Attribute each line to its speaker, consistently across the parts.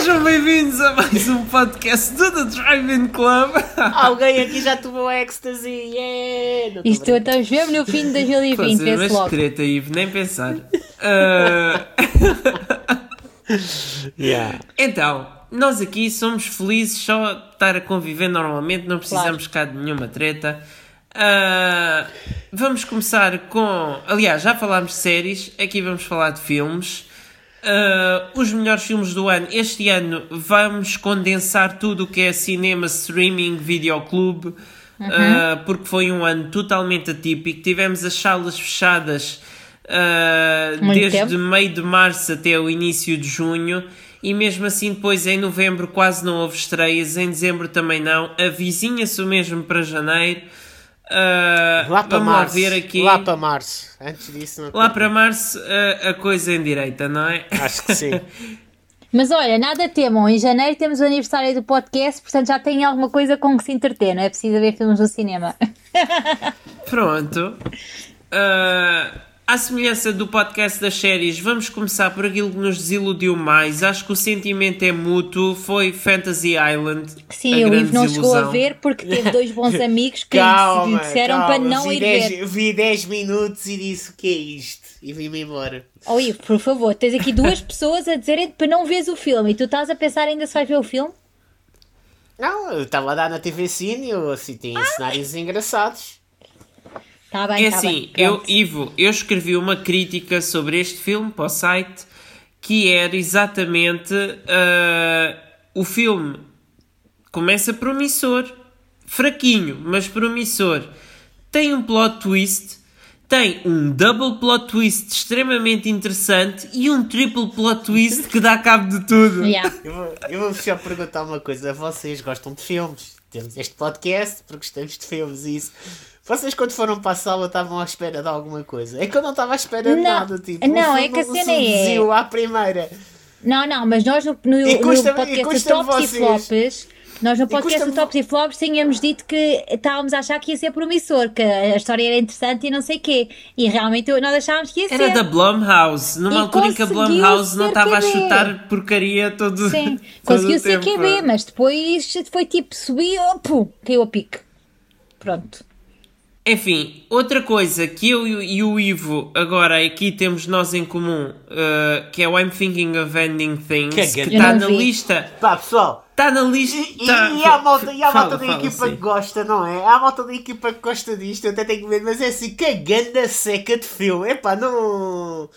Speaker 1: Sejam bem-vindos a mais um podcast do The Drive-In Club.
Speaker 2: Alguém aqui já tomou ecstasy, yeah! Não tô
Speaker 3: Isto
Speaker 2: brincando.
Speaker 3: estamos mesmo no fim de 2020,
Speaker 1: Fazer
Speaker 3: vê-se
Speaker 1: mas
Speaker 3: logo.
Speaker 1: treta, Ivo, nem pensar. Ah,
Speaker 2: Yeah.
Speaker 1: então, nós aqui somos felizes só de estar a conviver normalmente, não precisamos cá de nenhuma treta. Ah, vamos começar com. Aliás, já falámos de séries, aqui vamos falar de filmes. Ah, os melhores filmes do ano. Este ano vamos condensar tudo o que é cinema, streaming, videoclube, ah, porque foi um ano totalmente atípico. Tivemos as salas fechadas
Speaker 3: Muito
Speaker 1: desde
Speaker 3: tempo.
Speaker 1: meio de março até o início de junho. E mesmo assim, depois em novembro quase não houve estreias, em dezembro também não. Avizinha-se o mesmo para janeiro. Ah,
Speaker 2: Lá para
Speaker 1: vamos lá
Speaker 2: março.
Speaker 1: ver aqui.
Speaker 2: Lá para março. Antes disso, não
Speaker 1: Lá para março a, a coisa em direita, não é?
Speaker 2: Acho que sim.
Speaker 3: Mas olha, nada temam, em janeiro temos o aniversário do podcast, portanto já tem alguma coisa com que se entreter, não é preciso ver filmes no cinema.
Speaker 1: Pronto. Ah, à semelhança do podcast das séries, vamos começar por aquilo que nos desiludiu mais. Acho que o sentimento é mútuo. Foi Fantasy Island.
Speaker 3: Sim,
Speaker 1: a
Speaker 3: o
Speaker 1: grande
Speaker 3: Ivo não chegou a
Speaker 1: desilusão.
Speaker 3: ver porque teve dois bons amigos que
Speaker 2: calma,
Speaker 3: lhe disseram
Speaker 2: calma.
Speaker 3: para não
Speaker 2: vi
Speaker 3: ir
Speaker 2: 10,
Speaker 3: ver.
Speaker 2: Vi 10 minutos e disse o que é isto. E vim-me embora.
Speaker 3: Oh Ivo, por favor, tens aqui duas pessoas a dizerem para não veres o filme e tu estás a pensar ainda se vais ver o filme?
Speaker 2: Não, eu estava a dar na TV Cine, eu assim, tem cenários engraçados.
Speaker 3: Está bem,
Speaker 1: É
Speaker 3: está
Speaker 1: assim,
Speaker 3: bem.
Speaker 1: eu. Ivo, eu escrevi uma crítica sobre este filme para o site que era exatamente ah, o filme começa promissor, fraquinho, mas promissor. Tem um plot twist, tem um double plot twist extremamente interessante e um triple plot twist que dá cabo de tudo.
Speaker 3: Yeah.
Speaker 2: Eu vou, eu vou só perguntar uma coisa. Vocês gostam de filmes? Temos este podcast porque gostamos de filmes e isso. Vocês quando foram para a sala estavam à espera de alguma coisa? É que eu não estava à espera de
Speaker 3: Não,
Speaker 2: nada. Tipo,
Speaker 3: não,
Speaker 2: o
Speaker 3: é que a
Speaker 2: não
Speaker 3: cena é-
Speaker 2: à primeira.
Speaker 3: Não, não, mas nós no, no,
Speaker 2: E custa-
Speaker 3: no podcast
Speaker 2: e
Speaker 3: tops e flops, nós no podcast dos tops e flops tínhamos dito que estávamos a achar que ia ser promissor, que a história era interessante e não sei o quê. E realmente nós achávamos que ia
Speaker 1: Era
Speaker 3: ser.
Speaker 1: da Blumhouse, numa
Speaker 3: E
Speaker 1: altura em que a Blumhouse não estava a chutar porcaria todo
Speaker 3: Sim,
Speaker 1: todo
Speaker 3: conseguiu
Speaker 1: o
Speaker 3: ser. QB, mas depois foi tipo subir, oh, pum, caiu a pique. Pronto.
Speaker 1: Enfim, outra coisa que eu e o Ivo agora aqui temos nós em comum, uh, que é o I'm Thinking of Ending Things,
Speaker 2: Que
Speaker 1: que
Speaker 2: grande-
Speaker 1: está na
Speaker 3: vi.
Speaker 1: lista.
Speaker 2: Pá, pessoal.
Speaker 1: Está na lista.
Speaker 2: E, e-
Speaker 1: tá-
Speaker 2: e há a malta, e há a
Speaker 1: Fala,
Speaker 2: malta da
Speaker 1: fala,
Speaker 2: equipa
Speaker 1: sim.
Speaker 2: que gosta, não é? Há a malta da equipa que gosta disto, eu até tenho medo, mas é assim, que ganda seca de filme. Epá, não.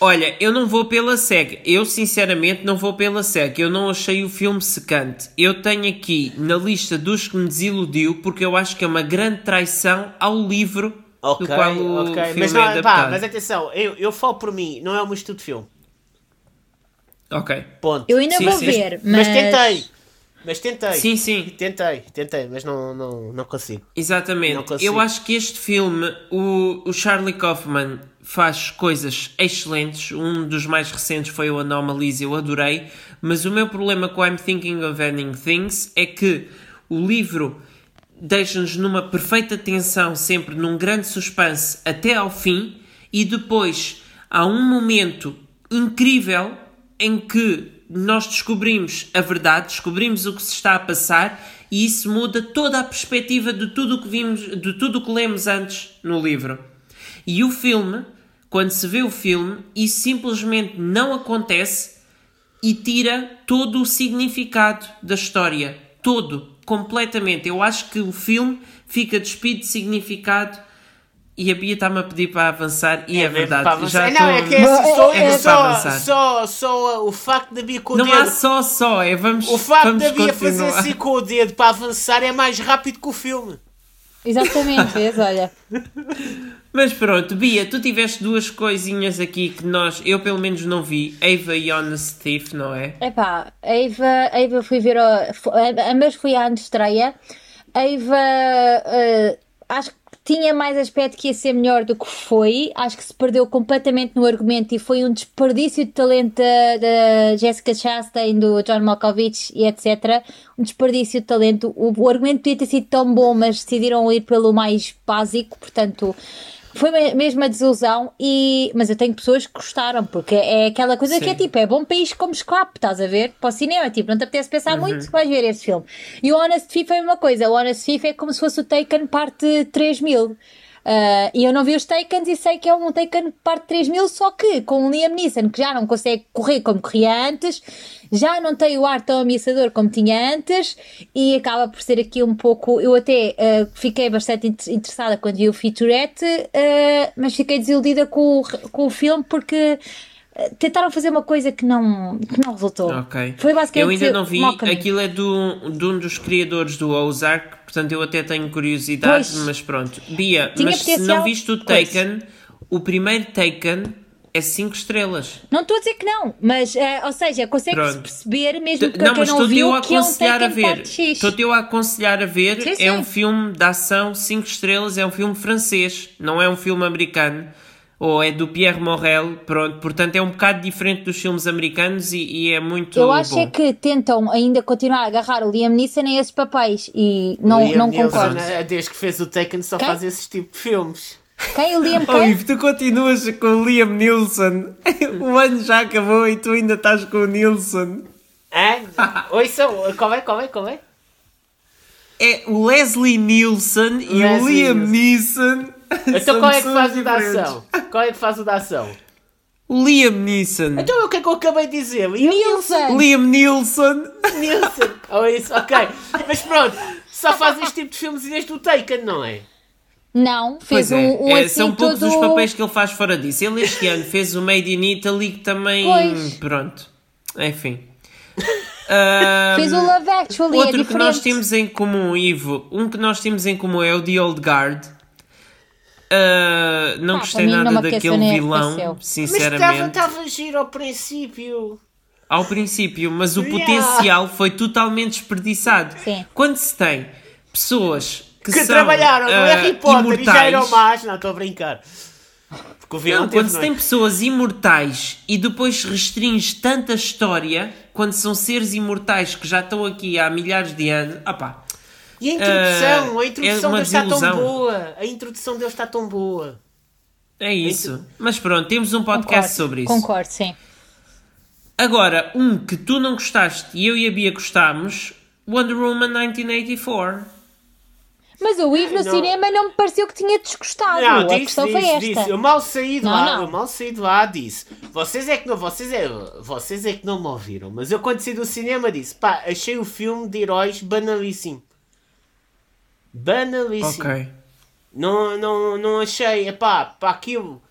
Speaker 1: Olha, eu não vou pela SEG. Eu, sinceramente, não vou pela SEG. Eu não achei o filme secante. Eu tenho aqui na lista dos que me desiludiu, porque eu acho que é uma grande traição ao livro
Speaker 2: Ok,
Speaker 1: do qual o
Speaker 2: ok.
Speaker 1: filme
Speaker 2: Mas,
Speaker 1: é
Speaker 2: não,
Speaker 1: adaptado.
Speaker 2: pá, mas atenção, eu, eu falo por mim, não é o meu estudo de filme.
Speaker 1: Ok.
Speaker 2: Ponto.
Speaker 3: Eu ainda
Speaker 1: Sim,
Speaker 3: vou
Speaker 1: sim.
Speaker 3: ver,
Speaker 2: Mas
Speaker 3: mas.
Speaker 2: tentei. Mas tentei.
Speaker 1: Sim, sim.
Speaker 2: Tentei, tentei, mas não, não, não consigo. Não
Speaker 1: Exatamente.
Speaker 2: consigo.
Speaker 1: Eu acho que este filme, o, o Charlie Kaufman faz coisas excelentes. Um dos mais recentes foi o Anomalies, eu adorei. Mas o meu problema com I'm Thinking of Ending Things é que o livro deixa-nos numa perfeita tensão, sempre num grande suspense até ao fim, e depois há um momento incrível em que nós descobrimos a verdade, descobrimos o que se está a passar e isso muda toda a perspectiva de tudo o que vimos, de tudo o que lemos antes no livro. E o filme, quando se vê o filme, isso simplesmente não acontece e tira todo o significado da história. Todo, completamente. Eu acho que o filme fica despido de significado e a Bia está-me a pedir para avançar e é,
Speaker 2: mesmo
Speaker 1: verdade.
Speaker 2: para avançar.
Speaker 1: Já
Speaker 2: não, é
Speaker 1: estou-
Speaker 2: que é só,
Speaker 1: é
Speaker 2: é só, só, só o facto da Bia com o
Speaker 1: Não
Speaker 2: dedo.
Speaker 1: há só só, é vamos
Speaker 2: O facto
Speaker 1: vamos
Speaker 2: da Bia fazer
Speaker 1: continuar.
Speaker 2: assim com o dedo para avançar é mais rápido que o filme.
Speaker 3: Exatamente, vês, olha.
Speaker 1: Mas pronto, Bia, tu tiveste duas coisinhas aqui que nós, eu pelo menos não vi, Ava e Honest Thief, não é?
Speaker 3: Epá, a Eva, a Eva fui ver, ambas fui à estreia. A Eva, eh, acho que tinha mais aspecto que ia ser melhor do que foi. Acho que se perdeu completamente no argumento e foi um desperdício de talento da Jessica Chastain, do John Malkovich e etc. Um desperdício de talento. O, o argumento podia ter sido tão bom, mas decidiram ir pelo mais básico, portanto. Foi me- mesmo a desilusão, e... mas eu tenho pessoas que gostaram, porque é aquela coisa que é
Speaker 1: Sim.
Speaker 3: tipo, é bom ir como escape, estás a ver? Para o cinema, tipo, não te apetece pensar muito, vais ver esse filme. E o Honest Thief é a mesma coisa, o Honest Thief é como se fosse o Taken parte 3000. Ah, e eu não vi os Takens e sei que é um Taken parte 3000, só que com o Liam Neeson, que já não consegue correr como corria antes, já não tem o ar tão ameaçador como tinha antes, e acaba por ser aqui um pouco. Eu até ah, fiquei bastante inter- interessada quando vi o featurette, ah, mas fiquei desiludida com o, com o filme porque. Tentaram fazer uma coisa que não, que não resultou.
Speaker 1: Ok.
Speaker 3: Foi basicamente.
Speaker 1: eu ainda não vi. Aquilo é do, de um dos criadores do Ozark, portanto eu até tenho curiosidade,
Speaker 3: Pois.
Speaker 1: mas pronto. Bia,
Speaker 3: Tinha
Speaker 1: mas se não viste o. Taken, o primeiro Taken é 5 estrelas.
Speaker 3: Não estou a dizer que não, mas, eh, ou seja, consegue-se
Speaker 1: Pronto.
Speaker 3: perceber, mesmo que
Speaker 1: Não, mas
Speaker 3: não viu,
Speaker 1: a
Speaker 3: que é um
Speaker 1: aconselhar a ver. Estou-te eu a aconselhar a ver.
Speaker 3: Sim,
Speaker 1: É
Speaker 3: sim.
Speaker 1: um filme de ação 5 estrelas, é um filme francês, não é um filme americano. Ou é do Pierre Morel, pronto, portanto é um bocado diferente dos filmes americanos e, e é muito
Speaker 3: Eu acho
Speaker 1: bom.
Speaker 3: é que tentam ainda continuar a agarrar o Liam Neeson a esses papéis e não,
Speaker 2: Liam
Speaker 3: não
Speaker 2: Neeson,
Speaker 3: concordo.
Speaker 2: eh, Desde que fez o Taken só
Speaker 3: Quem?
Speaker 2: faz esses tipo de filmes.
Speaker 3: Quem o Liam
Speaker 1: Oh,
Speaker 3: quem?
Speaker 1: Ivo, tu continuas com o Liam Nilsson. O ano já acabou e tu ainda estás com o Nilsson.
Speaker 2: É? Oi, são. Qual é? Qual é? Qual é?
Speaker 1: É o Leslie Nielsen e o Liam
Speaker 2: Nielsen.
Speaker 1: Neeson.
Speaker 2: Então qual é que faz o da ação? Qual é que faz o da ação?
Speaker 1: O Liam Neeson.
Speaker 2: Então o que é que eu acabei de dizer? Liam
Speaker 3: Nilsson!
Speaker 1: Liam Nilsson.
Speaker 2: Nilsson. Oh, isso, ok. Mas pronto, só faz este tipo de filmes desde o Taken, não é?
Speaker 3: Não,
Speaker 1: Pois
Speaker 3: fez
Speaker 1: é,
Speaker 3: um, um
Speaker 1: é,
Speaker 3: assim
Speaker 1: são poucos
Speaker 3: todo...
Speaker 1: os papéis que ele faz fora disso. Ele este ano fez o Made in Italy que também.
Speaker 3: Pois.
Speaker 1: Pronto. Enfim. Ahm,
Speaker 3: Fez o Love Actually, é
Speaker 1: Outro que
Speaker 3: diferente.
Speaker 1: nós temos em comum, Ivo, um que nós temos em comum é o The Old Guard. Ah, não
Speaker 3: Pá,
Speaker 1: gostei nada daquele vilão,
Speaker 3: arrefeceu.
Speaker 2: Mas
Speaker 1: sinceramente.
Speaker 2: estava giro ao princípio.
Speaker 1: Ao princípio, mas o
Speaker 2: Yeah.
Speaker 1: potencial foi totalmente desperdiçado.
Speaker 3: Sim.
Speaker 1: Quando se tem pessoas que,
Speaker 2: Que
Speaker 1: são
Speaker 2: trabalharam no
Speaker 1: ah,
Speaker 2: Harry Potter e já eram
Speaker 1: imortais,
Speaker 2: más. Não, estou a brincar. Porque o vilão
Speaker 1: Não, quando se
Speaker 2: noite.
Speaker 1: tem pessoas imortais e depois restringes tanta história, quando são seres imortais que já estão aqui há milhares de anos, ah pá,
Speaker 2: E a introdução,
Speaker 1: Ah,
Speaker 2: a introdução
Speaker 1: é uma
Speaker 2: deles está tão boa. A introdução deles está tão boa.
Speaker 1: é isso. Mas pronto, temos um podcast
Speaker 3: Concordo,
Speaker 1: sobre isso.
Speaker 3: Concordo, sim.
Speaker 1: Agora, um que tu não gostaste e eu e a Bia gostámos, Wonder Woman 1984.
Speaker 3: Mas o Ivo no
Speaker 2: Não.
Speaker 3: cinema não me pareceu que tinha desgostado.
Speaker 2: Não,
Speaker 3: a
Speaker 2: disse,
Speaker 3: questão
Speaker 2: disse,
Speaker 3: foi esta.
Speaker 2: disse. Eu mal saí de
Speaker 3: Não,
Speaker 2: lá,
Speaker 3: não.
Speaker 2: eu mal saí de lá, disse. Vocês é que não, vocês é, vocês é que não me ouviram, mas eu quando saí do cinema disse, pá, achei o filme de heróis banalíssimo. Banalíssimo.
Speaker 1: Ok.
Speaker 2: Não, não, não achei, epá, para aquilo.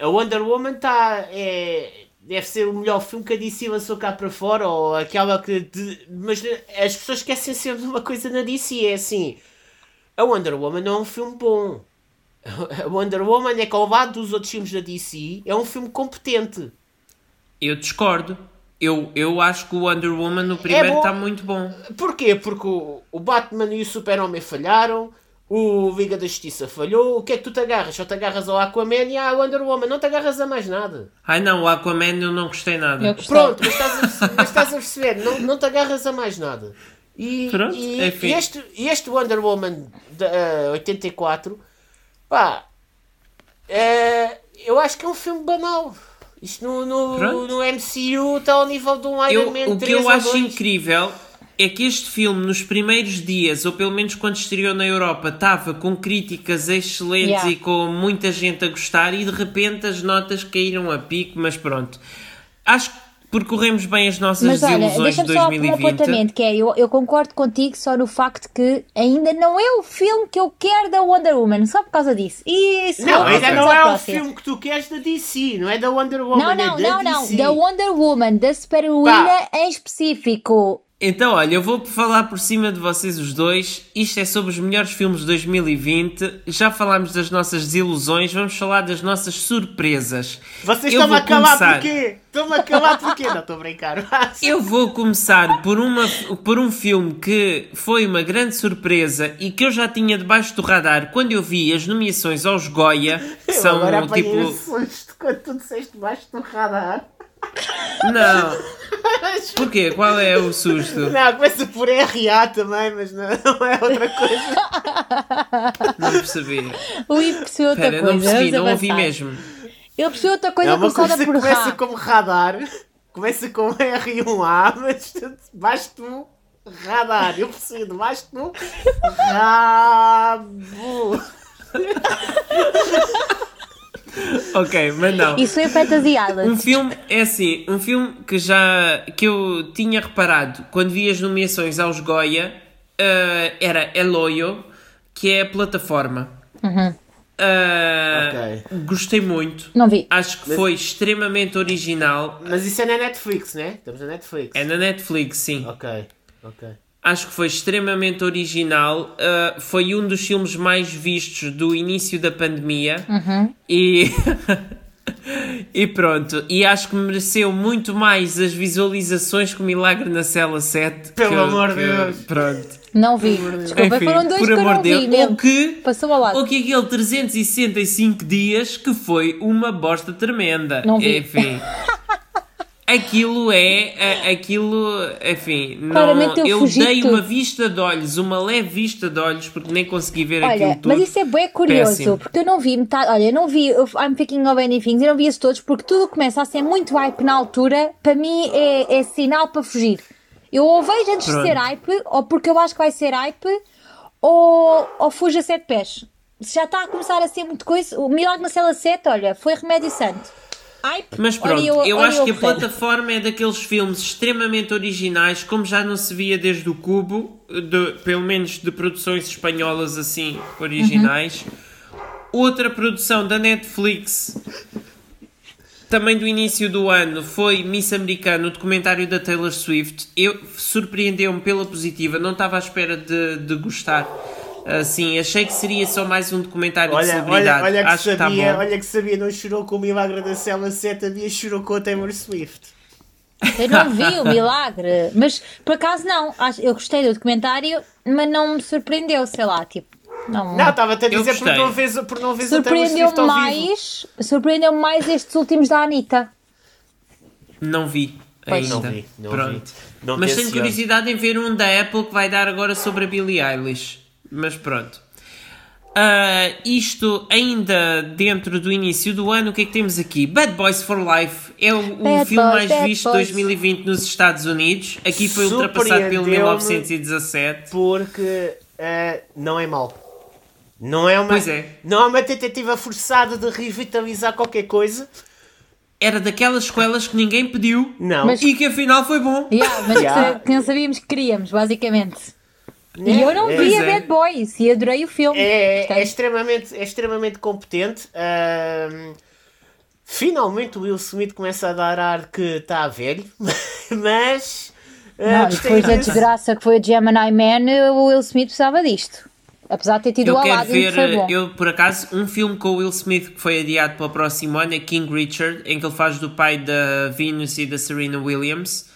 Speaker 2: A Wonder Woman está. É, deve ser o melhor filme que a DC lançou cá para fora, ou aquela que. de- mas as pessoas esquecem sempre de uma coisa na DC: é assim. A Wonder Woman não é um filme bom. A Wonder Woman é que ao lado dos outros filmes da DC, é um filme competente.
Speaker 1: Eu discordo. Eu, eu acho que o Wonder Woman no primeiro está muito bom.
Speaker 2: Porquê? Porque o, o Batman e o Super-Homem falharam, o Liga da Justiça falhou. O que é que tu te agarras? Só te agarras ao Aquaman e à Wonder Woman, não te agarras a mais nada.
Speaker 1: Ai não, o Aquaman eu não gostei nada.
Speaker 3: Eu gostei.
Speaker 2: Pronto, mas estás a, mas estás a perceber, não, não te agarras a mais nada. E,
Speaker 1: Pronto,
Speaker 2: e,
Speaker 1: enfim.
Speaker 2: e este, e este Wonder Woman de eh, 84, pá, eh, eu acho que é um filme banal. Isto no, no, no MCU está ao nível de um Iron
Speaker 1: Eu-
Speaker 2: Man
Speaker 1: o que
Speaker 2: 3
Speaker 1: eu acho
Speaker 2: 2.
Speaker 1: incrível é que este filme, nos primeiros dias, ou pelo menos quando estreou na Europa, estava com críticas excelentes
Speaker 3: Yeah.
Speaker 1: e com muita gente a gostar, e de repente as notas caíram a pico, mas pronto. Acho que percorremos bem as nossas
Speaker 3: Mas olha,
Speaker 1: desilusões de
Speaker 3: deixa-me só um
Speaker 1: 2020.
Speaker 3: apontamento, que é, eu, eu concordo contigo só no facto que ainda não é o filme que eu quero da Wonder Woman, só por causa disso. E isso
Speaker 2: Não, ainda não é o filme que tu queres da DC, não é da Wonder Woman,
Speaker 3: Não,
Speaker 2: é
Speaker 3: não,
Speaker 2: da
Speaker 3: não, não,
Speaker 2: DC.
Speaker 3: da Wonder Woman, da super-heroína em específico.
Speaker 1: Então, olha, eu vou falar por cima de vocês os dois. Isto é sobre os melhores filmes de 2020. Já falámos das nossas desilusões, vamos falar das nossas surpresas.
Speaker 2: Vocês
Speaker 1: Eu
Speaker 2: estão-me a calar
Speaker 1: começar.
Speaker 2: porquê? Estão-me a calar porquê? Não, estou a brincar.
Speaker 1: Eu vou começar por, uma, por um filme que foi uma grande surpresa e que eu já tinha debaixo do radar quando eu vi as nomeações aos Goya, que
Speaker 2: Eu
Speaker 1: são
Speaker 2: agora
Speaker 1: tipo.
Speaker 2: um susto quando tu disseste debaixo do radar.
Speaker 1: Não. Porquê? Qual é o susto?
Speaker 2: Não, começa por RA também, mas não, não é outra coisa.
Speaker 1: Não percebi.
Speaker 3: O Ivo percebeu outra
Speaker 1: Espera,
Speaker 3: coisa.
Speaker 1: não percebi,
Speaker 3: vamos
Speaker 1: não ouvi mesmo.
Speaker 3: Ele percebeu outra coisa
Speaker 2: É uma
Speaker 3: começada
Speaker 2: coisa que
Speaker 3: por
Speaker 2: começa
Speaker 3: Ra.
Speaker 2: como radar, começa com R1A, mas debaixo do radar. Eu percebi, debaixo do rabo.
Speaker 1: Ok, mas não.
Speaker 3: Isso foi Fantasy
Speaker 1: Um
Speaker 3: Island.
Speaker 1: filme, é assim, um filme que já que eu tinha reparado quando vi as nomeações aos Goya eh, era Eloyo, que é a plataforma.
Speaker 3: Uhum.
Speaker 1: Eh, Gostei muito.
Speaker 3: Não vi.
Speaker 1: Acho que foi extremamente original.
Speaker 2: Mas isso é na Netflix, né? Estamos na Netflix.
Speaker 1: É na Netflix, sim.
Speaker 2: Ok, ok.
Speaker 1: Acho que foi extremamente original. Uh, foi um dos filmes mais vistos do início da pandemia. E. e pronto. E acho que mereceu muito mais as visualizações que o Milagre na Cela 7.
Speaker 2: Pelo
Speaker 1: que-
Speaker 2: amor de Deus.
Speaker 1: Pronto.
Speaker 3: Não vi. Desculpa,
Speaker 1: Enfim,
Speaker 3: foram dois
Speaker 1: por
Speaker 3: que eu
Speaker 1: amor
Speaker 3: não
Speaker 1: de
Speaker 3: vi
Speaker 1: Deus.
Speaker 3: mesmo.
Speaker 1: Ou que.
Speaker 3: Passou ao lado.
Speaker 1: Ou que aquele 365 dias que foi uma bosta tremenda.
Speaker 3: Não vi.
Speaker 1: Enfim. Aquilo é. Aquilo. Enfim. Não,
Speaker 3: Claramente eu
Speaker 1: eu dei uma vista de olhos, uma leve vista de olhos, porque nem consegui ver aquilo
Speaker 3: Olha,
Speaker 1: tudo.
Speaker 3: mas isso é bem curioso,
Speaker 1: Péssimo.
Speaker 3: porque eu não vi metade. Olha, eu não vi I'm Picking of Anything, eu não vi isso todos, porque tudo começa a ser muito hype na altura, para mim é, é sinal para fugir. Eu ou vejo antes
Speaker 1: Pronto.
Speaker 3: de ser hype, ou porque eu acho que vai ser hype, ou, ou fujo a sete pés. Se já está a começar a ser muito coisa, o Milagre na Cela 7, olha, foi remédio santo. Hype,
Speaker 1: Mas pronto, eu, acho que a plataforma é daqueles filmes extremamente originais, como já não se via desde o Cubo, de- pelo menos de produções espanholas assim originais. Outra produção da Netflix, também do início do ano, foi Miss Americano, o documentário da Taylor Swift. Eu surpreendeu-me pela positiva, não estava à espera de, de gostar. Assim, achei que seria só mais um documentário de
Speaker 2: Olha,
Speaker 1: celebridade.
Speaker 2: olha, olha que
Speaker 1: acho que
Speaker 2: sabia,
Speaker 1: bom.
Speaker 2: olha que sabia, não chorou com o Milagre da Cela 7, havia chorou com a Taylor Swift.
Speaker 3: Eu não vi o milagre, mas por acaso não. Eu gostei do documentário, mas não me surpreendeu, sei lá, tipo. Não,
Speaker 2: Não, estava-te a dizer por não vês, por não a Taylor
Speaker 3: surpreendeu
Speaker 2: vivo.
Speaker 3: mais, surpreendeu mais estes últimos da Anitta.
Speaker 1: Não vi ainda.
Speaker 2: Não vi, não
Speaker 1: Pronto.
Speaker 2: vi. Não
Speaker 1: Mas
Speaker 2: te
Speaker 1: tenho curiosidade em ver um da Apple que vai dar agora sobre a Billie Eilish. Mas pronto. Ah, isto ainda dentro do início do ano, o que é que temos aqui? Bad Boys for Life é o, o filme
Speaker 3: Boys,
Speaker 1: mais visto de
Speaker 3: Boys.
Speaker 1: 2020 nos Estados Unidos. Aqui foi ultrapassado pelo
Speaker 2: Surpreendeu-me.
Speaker 1: 1917.
Speaker 2: Porque eh, não é mau. Não é, uma,
Speaker 1: Pois é.
Speaker 2: não é uma tentativa forçada de revitalizar qualquer coisa.
Speaker 1: Era daquelas escolas que ninguém pediu
Speaker 2: Não.
Speaker 3: Mas-
Speaker 1: e que afinal foi bom.
Speaker 3: Yeah, mas
Speaker 2: Yeah.
Speaker 3: que, que não sabíamos que queríamos, basicamente.
Speaker 2: Né?
Speaker 3: E eu não
Speaker 2: É-
Speaker 3: vi a
Speaker 1: é.
Speaker 3: Bad Boys e adorei o filme.
Speaker 2: É, é extremamente, é extremamente competente. Finalmente o Will Smith começa a dar ar que está velho, mas ah,
Speaker 3: Não, depois da desgraça que foi a Gemini Man, o Will Smith precisava disto. Apesar de ter tido
Speaker 1: Eu
Speaker 3: o
Speaker 1: quero
Speaker 3: Aladdin,
Speaker 1: ver,
Speaker 3: que foi bom.
Speaker 1: eu por acaso, um filme com o Will Smith que foi adiado para o próximo ano é King Richard, em que ele faz do pai da Venus e da Serena Williams.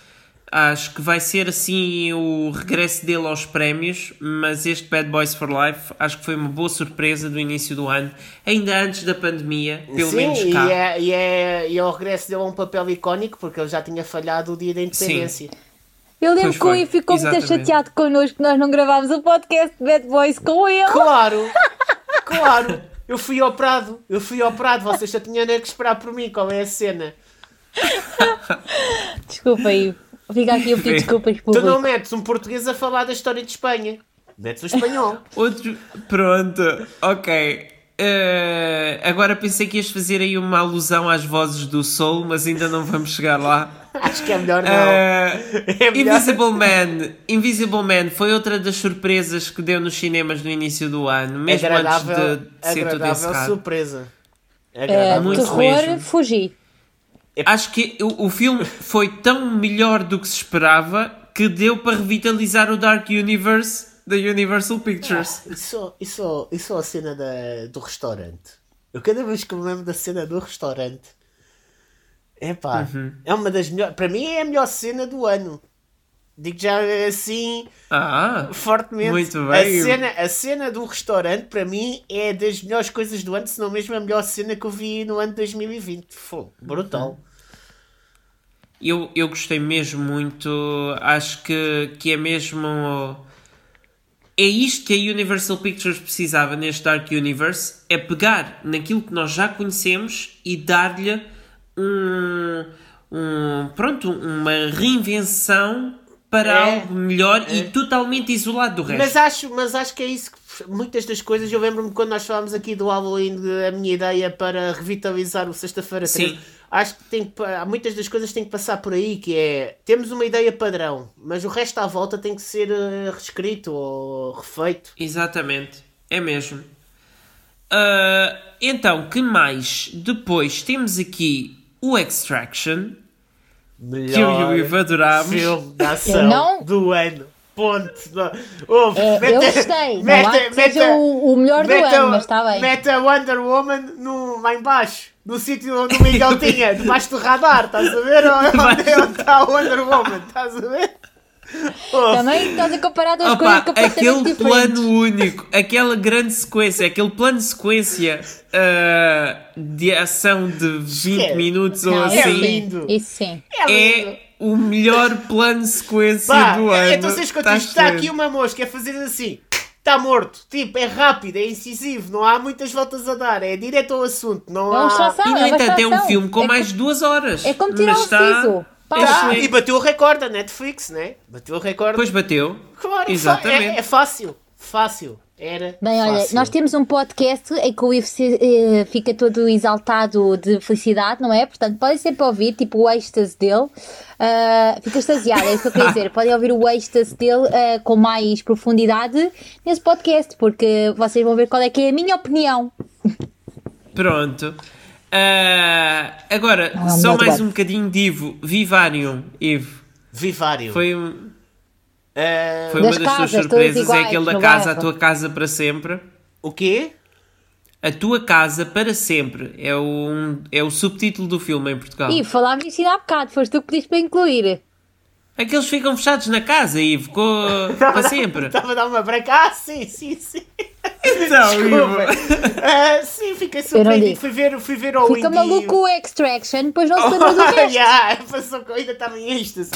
Speaker 1: Acho que vai ser assim o regresso dele aos prémios, mas este Bad Boys for Life acho que foi uma boa surpresa do início do ano, ainda antes da pandemia, pelo
Speaker 2: Sim,
Speaker 1: menos
Speaker 2: e
Speaker 1: cá.
Speaker 2: é, e, é, e é o regresso dele a um papel icónico porque ele já tinha falhado o dia da independência.
Speaker 3: Eu lembro que o Ivo ficou muito chateado connosco que nós não gravámos o podcast de Bad Boys com ele.
Speaker 2: Claro, claro. Eu fui operado, eu fui operado. Vocês já tinham que esperar por mim. Qual é a cena?
Speaker 3: Desculpa, Ivo. Fica aqui a pedir desculpas
Speaker 2: Tu não
Speaker 3: público.
Speaker 2: metes um português a falar da história de Espanha. Metes o espanhol.
Speaker 1: Outro. Pronto, ok. Eh, agora pensei que ias fazer aí uma alusão às vozes do Soul, mas ainda não vamos chegar lá.
Speaker 2: Acho que é melhor não.
Speaker 1: Eh,
Speaker 2: É melhor.
Speaker 1: Invisible Man. Invisible Man foi outra das surpresas que deu nos cinemas no início do ano, mesmo
Speaker 2: agradável,
Speaker 1: antes de, de ser tudo
Speaker 2: agradável
Speaker 1: encerrado.
Speaker 2: surpresa.
Speaker 3: É,
Speaker 2: Agradável.
Speaker 1: muito
Speaker 3: terror,
Speaker 1: mesmo.
Speaker 3: fugi.
Speaker 1: Acho que o, o filme foi tão melhor do que se esperava que deu para revitalizar o Dark Universe da Universal Pictures.
Speaker 2: Isso, isso, isso é a cena da, do restaurante. Eu cada vez que me lembro da cena do restaurante, epá,
Speaker 1: Uhum.
Speaker 2: é uma das melhores. Para mim é a melhor cena do ano. Digo já assim
Speaker 1: Ah,
Speaker 2: fortemente.
Speaker 1: Muito
Speaker 2: A
Speaker 1: bem.
Speaker 2: cena, a cena do restaurante, para mim, é das melhores coisas do ano, se não mesmo a melhor cena que eu vi no ano de 2020. Foi brutal.
Speaker 1: eu, eu gostei mesmo muito. Acho que, que é mesmo. É isto que a Universal Pictures precisava neste Dark Universe: é pegar naquilo que nós já conhecemos e dar-lhe um, um. Pronto, uma reinvenção para
Speaker 2: É.
Speaker 1: algo melhor e totalmente isolado do resto.
Speaker 2: Mas acho, mas acho que é isso que muitas das coisas. Eu lembro-me quando nós falámos aqui do Halloween, a minha ideia para revitalizar o Sexta-feira
Speaker 1: Sim.
Speaker 2: 13. Acho que tem muitas das coisas têm que passar por aí, que é temos uma ideia padrão, mas o resto à volta tem que ser eh, reescrito ou refeito.
Speaker 1: Exatamente, é mesmo. Ah, então, que mais? Depois temos aqui o Extraction, que eu e o Ivo adorámos.
Speaker 2: filme de ação
Speaker 3: não-
Speaker 2: do ano. Ponto. Ouve,
Speaker 3: É,
Speaker 2: mete-
Speaker 3: eu gostei. Que
Speaker 2: mete-
Speaker 3: seja o, o melhor do
Speaker 2: mete
Speaker 3: ano, mas está bem.
Speaker 2: Mete a Wonder Woman no, lá embaixo, no sítio onde o Miguel tinha, debaixo do radar, estás a ver? Onde, onde está a Wonder Woman, estás a ver? Ouve,
Speaker 3: Também estás a comparar duas
Speaker 1: Opa,
Speaker 3: coisas completamente
Speaker 1: aquele
Speaker 3: diferentes.
Speaker 1: plano único, aquela grande sequência, aquele plano de sequência ah, de ação de 20
Speaker 2: Esquece.
Speaker 1: minutos ou
Speaker 3: Não,
Speaker 2: É
Speaker 1: assim,
Speaker 3: sim,
Speaker 2: lindo.
Speaker 3: Isso sim.
Speaker 2: é lindo.
Speaker 1: é o melhor plano de sequência
Speaker 2: Pá,
Speaker 1: do ano.
Speaker 2: então vocês isto está aqui uma mosca, é fazer assim, está morto, tipo, é rápido, é incisivo, não há muitas voltas a dar, é direto ao assunto, não
Speaker 3: É uma
Speaker 2: há...
Speaker 3: extração.
Speaker 1: E no
Speaker 3: é
Speaker 1: entanto é um filme com
Speaker 3: É
Speaker 1: mais de duas horas.
Speaker 3: É como tirar
Speaker 1: Mas
Speaker 3: um
Speaker 1: está-
Speaker 3: siso. Pá,
Speaker 1: é
Speaker 2: Tá, e bateu o recorde da Netflix, né? Bateu o recorde.
Speaker 1: Depois bateu.
Speaker 2: Claro,
Speaker 1: Exatamente.
Speaker 2: É, é fácil, fácil. Era
Speaker 3: Bem, olha,
Speaker 2: fácil.
Speaker 3: nós temos um podcast em que o se- eh, fica todo exaltado de felicidade, não é? Portanto, podem sempre ouvir, tipo, o êxtase dele. Ah, fica extasiado, é isso que eu queria dizer. Podem ouvir o êxtase dele ah, com mais profundidade nesse podcast, porque vocês vão ver qual é que é a minha opinião.
Speaker 1: Pronto. Ah, agora,
Speaker 3: Ah,
Speaker 1: só mais
Speaker 3: bem.
Speaker 1: um bocadinho de Ivo. Vivarium, Ivo.
Speaker 2: Vivário.
Speaker 1: Foi, um-
Speaker 2: Ah,
Speaker 1: foi
Speaker 3: Das
Speaker 1: uma das tuas
Speaker 3: casas, todas
Speaker 1: surpresas. É
Speaker 3: iguais,
Speaker 1: aquele da casa,
Speaker 3: bairro.
Speaker 1: a tua casa para sempre.
Speaker 2: O quê?
Speaker 1: A tua casa para sempre. É o, é o subtítulo do filme em Portugal.
Speaker 3: E falámos ainda há bocado, foste tu que pediste para incluir.
Speaker 1: Aqueles ficam fechados na casa, Ivo, co- para sempre.
Speaker 2: Estava a dar uma breca. Ah, sim, sim, sim.
Speaker 1: Então.
Speaker 2: Ah, sim, fiquei surpreendido. Fui ver, fui ver ao
Speaker 3: Fica
Speaker 2: indie.
Speaker 3: maluco o Extraction, depois não se lembra do
Speaker 2: Oh,
Speaker 3: resto.
Speaker 2: yeah, passou, com- ainda estava em êxtase.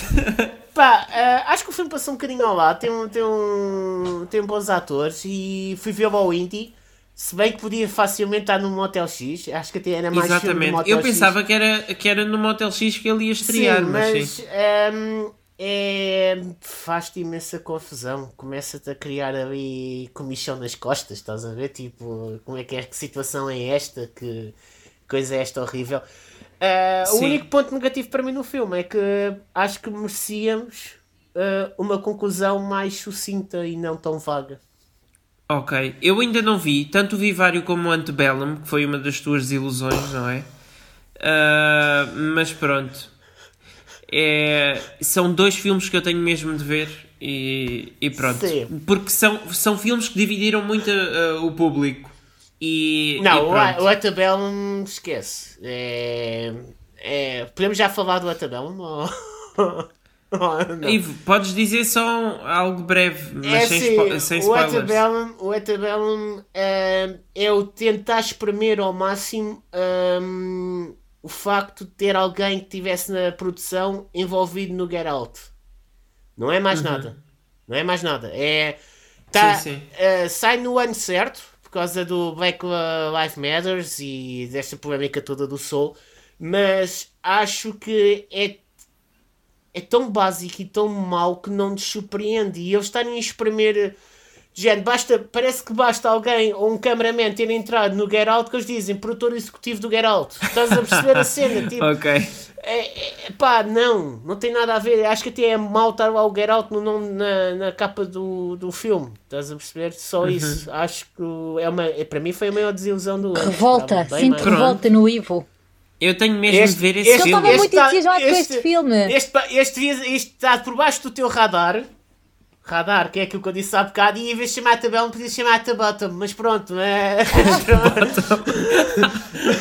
Speaker 2: Pá, ah, acho que o filme passou um bocadinho ao lado. Tem, um, tem, um, tem bons atores e fui ver ao Indie. Se bem que podia facilmente estar no Motel X. Acho que até era mais filme
Speaker 1: Exatamente.
Speaker 2: Motel
Speaker 1: Eu
Speaker 2: X.
Speaker 1: pensava que era, que era no Motel X que ele ia estrear,
Speaker 2: sim,
Speaker 1: mas,
Speaker 2: mas
Speaker 1: sim.
Speaker 2: hum, é, faz-te imensa confusão. Começa-te a criar ali comichão nas costas, estás a ver? Tipo, como é que é? Que situação é esta? Que coisa é esta horrível? Ah, o único ponto negativo para mim no filme é que acho que merecíamos ah, uma conclusão mais sucinta e não tão vaga.
Speaker 1: Ok, eu ainda não vi tanto o Vivário como o Antebellum, que foi uma das tuas ilusões, não é? Ah, mas pronto. É, são dois filmes que eu tenho mesmo de ver e, e pronto.
Speaker 2: Sim.
Speaker 1: Porque são, são filmes que dividiram muito ah, o público. E,
Speaker 2: Não,
Speaker 1: e
Speaker 2: o, Atabellum esquece. É, é, podemos já falar do Atabellum? Ou...
Speaker 1: Ivo, podes dizer só algo breve, mas
Speaker 2: É
Speaker 1: sem, spo- sem
Speaker 2: o
Speaker 1: spoilers.
Speaker 2: O Antebellum é, é o tentar espremer ao máximo hum, o facto de ter alguém que estivesse na produção envolvido no Get Out. Não é mais nada. Não é mais nada. É, tá,
Speaker 1: Sim, sim.
Speaker 2: eh, sai no ano certo, por causa do Black Lives Matters e desta polémica toda do Soul, mas acho que é é tão básico e tão mau que não nos surpreende. E eles estarem a espremer. Gente, basta, parece que basta alguém ou um cameraman ter entrado no Get Out que eles dizem produtor executivo do Get Out. Estás a perceber a cena? Tipo,
Speaker 1: Ok.
Speaker 2: é, é, pá, não, não tem nada a ver. Acho que até é mau estar lá o Get Out no nome, na, na capa do, do filme. Estás a perceber? Só
Speaker 1: Uhum.
Speaker 2: isso. Acho que é uma, é, para mim foi a maior desilusão do.
Speaker 3: Revolta,
Speaker 2: bem
Speaker 3: sinto
Speaker 2: mais-
Speaker 3: revolta no Ivo.
Speaker 1: Eu tenho mesmo
Speaker 2: Este-
Speaker 1: de ver esse
Speaker 2: este-
Speaker 1: filme.
Speaker 3: estava muito
Speaker 2: tá-
Speaker 3: entusiasmado com este filme.
Speaker 2: Este, este, devia- este está por baixo do teu radar. Radar, que é aquilo que eu disse há bocado. E em vez de chamar a tabela, podia chamar a bottom. Mas pronto, é.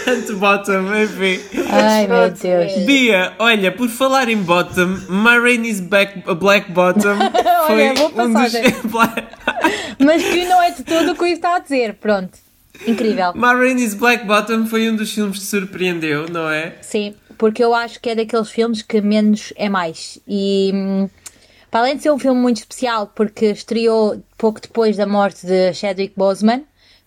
Speaker 1: Antebottom, enfim.
Speaker 3: Ai meu Deus.
Speaker 2: é.
Speaker 1: Bia, olha, por falar em bottom, Ma Rainey's back, Black Bottom foi
Speaker 3: Olha, boa
Speaker 1: um dos.
Speaker 3: Mas que não é de tudo o que o Ivo está a dizer. Pronto. Incrível.
Speaker 1: Ma Rainey's Black Bottom foi um dos filmes que surpreendeu, não é?
Speaker 3: Sim. porque eu acho que é daqueles filmes que menos é mais. E hum, para além de ser um filme muito especial, porque estreou pouco depois da morte de Chadwick Boseman,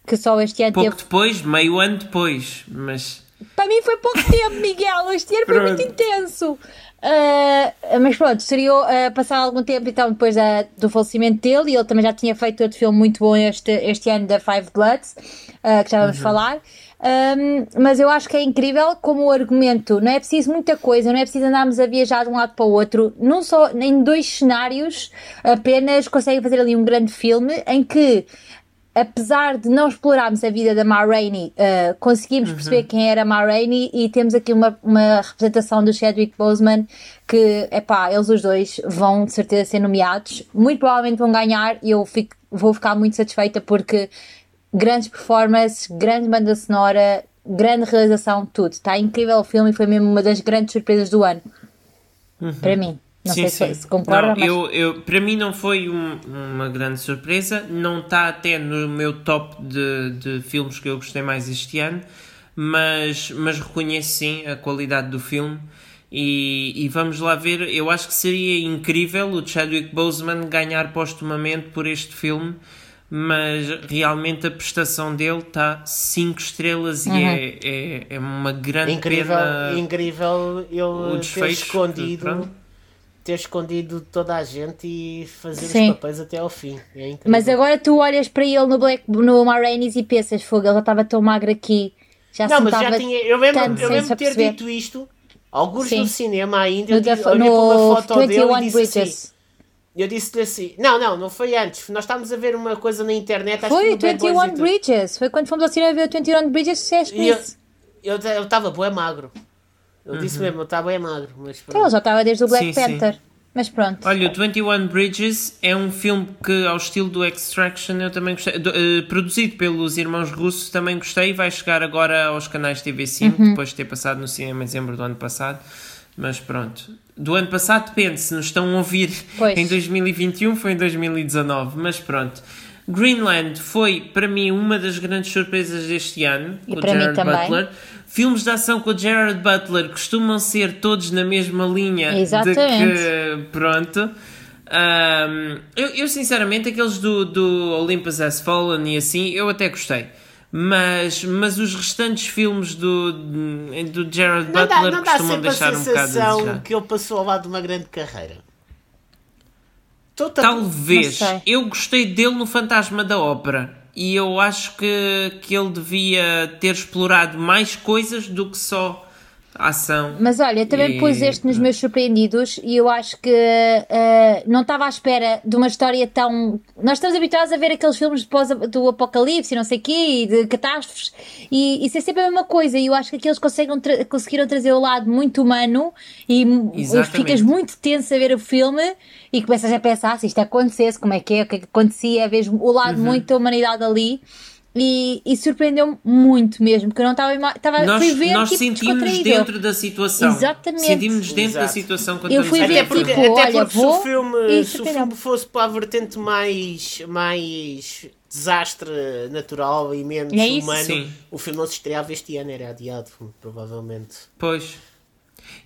Speaker 3: que só este ano
Speaker 1: Pouco
Speaker 3: teve.
Speaker 1: depois, meio ano depois, mas
Speaker 3: Para mim foi pouco tempo, Miguel. Este ano foi muito intenso. Ah, mas pronto, estreou a passar algum tempo então depois da- do falecimento dele e ele também já tinha feito outro filme muito bom este, este ano da Five Bloods, ah, que já vamos falar. Ahm, mas eu acho que é incrível como o argumento não é preciso muita coisa, não é preciso andarmos a viajar de um lado para o outro, não só em dois cenários apenas conseguem fazer ali um grande filme em que apesar de não explorarmos a vida da Ma Rainey, uh, conseguimos perceber quem era Ma Rainey e temos aqui uma, uma representação do Chadwick Boseman que, epá, eles os dois vão de certeza ser nomeados, muito provavelmente vão ganhar e eu fico- vou ficar muito satisfeita porque grandes performances, grande banda sonora, grande realização, tudo. Está incrível o filme e foi mesmo uma das grandes surpresas do ano. Para mim. Não sei se, se concorda,
Speaker 1: Não,
Speaker 3: mas...
Speaker 1: eu, eu, para mim não foi um- uma grande surpresa, não está até no meu top de, de filmes que eu gostei mais este ano, mas, mas reconheço sim a qualidade do filme e, e vamos lá ver, eu acho que seria incrível o Chadwick Boseman ganhar postumamente por este filme, mas realmente a prestação dele está 5 estrelas
Speaker 3: Uhum.
Speaker 1: e é, é, é uma grande
Speaker 2: Incrível,
Speaker 1: pena
Speaker 2: incrível
Speaker 1: o
Speaker 2: ele ter escondido,
Speaker 1: pronto.
Speaker 2: ter escondido toda a gente e fazer
Speaker 3: Sim.
Speaker 2: os papéis até ao fim. É.
Speaker 3: Mas agora tu olhas para ele no, Black, no Ma Rainey's e pensas, fogo, ele já estava tão magro aqui. Já
Speaker 2: Não, mas já tinha. Eu lembro, eu lembro ter dito isto. Alguns
Speaker 3: Sim.
Speaker 2: no cinema ainda.
Speaker 3: No,
Speaker 2: olhei para uma foto dele e
Speaker 3: 21
Speaker 2: disse assim. Eu disse-lhe assim. Não, não, não foi antes. Nós estávamos a ver uma coisa na internet. acho
Speaker 3: Foi
Speaker 2: que
Speaker 3: o
Speaker 2: no Bad Boys
Speaker 3: 21
Speaker 2: e tudo.
Speaker 3: Bridges. Foi quando fomos ao cinema ver o 21 Bridges, disseste
Speaker 2: E eu-
Speaker 3: isso.
Speaker 2: Eu estava bué magro. Eu disse mesmo, eu estava bué magro. Mas
Speaker 3: Então ele já estava desde o Black
Speaker 1: Sim, sim.
Speaker 3: Panther. Mas pronto.
Speaker 1: Olha, o 21 Bridges é um filme que, ao estilo do Extraction, eu também gostei. do- eh, produzido pelos irmãos russos, também gostei. Vai chegar agora aos canais TV5,
Speaker 3: Uhum.
Speaker 1: depois de ter passado no cinema em dezembro do ano passado. Mas pronto. Do ano passado, depende. Se nos estão a ouvir
Speaker 3: Pois.
Speaker 1: em 2021, foi em 2019. Mas pronto. Greenland foi, para mim, uma das grandes surpresas deste ano.
Speaker 3: E
Speaker 1: com o Gerard
Speaker 3: também.
Speaker 1: Butler. Filmes de ação com o Gerard Butler costumam ser todos na mesma linha
Speaker 3: Exatamente.
Speaker 1: que pronto. Ahm, eu, eu, sinceramente, aqueles do, do Olympus Has Fallen e assim, eu até gostei. Mas, mas os restantes filmes do, do Gerard
Speaker 2: Não dá,
Speaker 1: Butler
Speaker 2: não dá
Speaker 1: costumam
Speaker 2: sempre a
Speaker 1: deixar um bocado a
Speaker 2: sensação
Speaker 1: desejar.
Speaker 2: que ele passou ao lado de uma grande carreira. Tô-
Speaker 1: Talvez.
Speaker 3: Não.
Speaker 1: Eu gostei dele no Fantasma da Ópera. E eu acho que, que ele devia ter explorado mais coisas do que só ação.
Speaker 3: Mas olha, também
Speaker 1: E-
Speaker 3: pus este nos meus surpreendidos e eu acho que eh, não estava à espera de uma história tão. Nós estamos habituados a ver aqueles filmes pós- do apocalipse e não sei o quê, e de catástrofes, e isso é sempre a mesma coisa. E eu acho que aqui eles conseguem tra- conseguiram trazer o lado muito humano e
Speaker 1: Exatamente.
Speaker 3: ficas muito tenso a ver o filme e começas a pensar se isto acontecesse, como é que é, o que é que acontecia, vês o lado
Speaker 1: Uhum.
Speaker 3: muito da humanidade ali. E, e surpreendeu-me muito mesmo, que eu não estava. estava
Speaker 1: Nós,
Speaker 3: fui ver
Speaker 1: nós
Speaker 3: tipo,
Speaker 1: sentimos dentro da situação.
Speaker 3: Exatamente.
Speaker 1: Sentimos dentro da
Speaker 2: Exato.
Speaker 1: situação quando
Speaker 3: Eu fui
Speaker 1: a
Speaker 3: ver,
Speaker 2: Até porque,
Speaker 3: tipo,
Speaker 2: até
Speaker 3: olha,
Speaker 2: porque se, o filme, se o filme fosse para a vertente mais, mais desastre natural e menos
Speaker 3: É isso?
Speaker 2: humano,
Speaker 1: Sim.
Speaker 2: o filme não se estreava este ano, era adiado, provavelmente.
Speaker 1: Pois.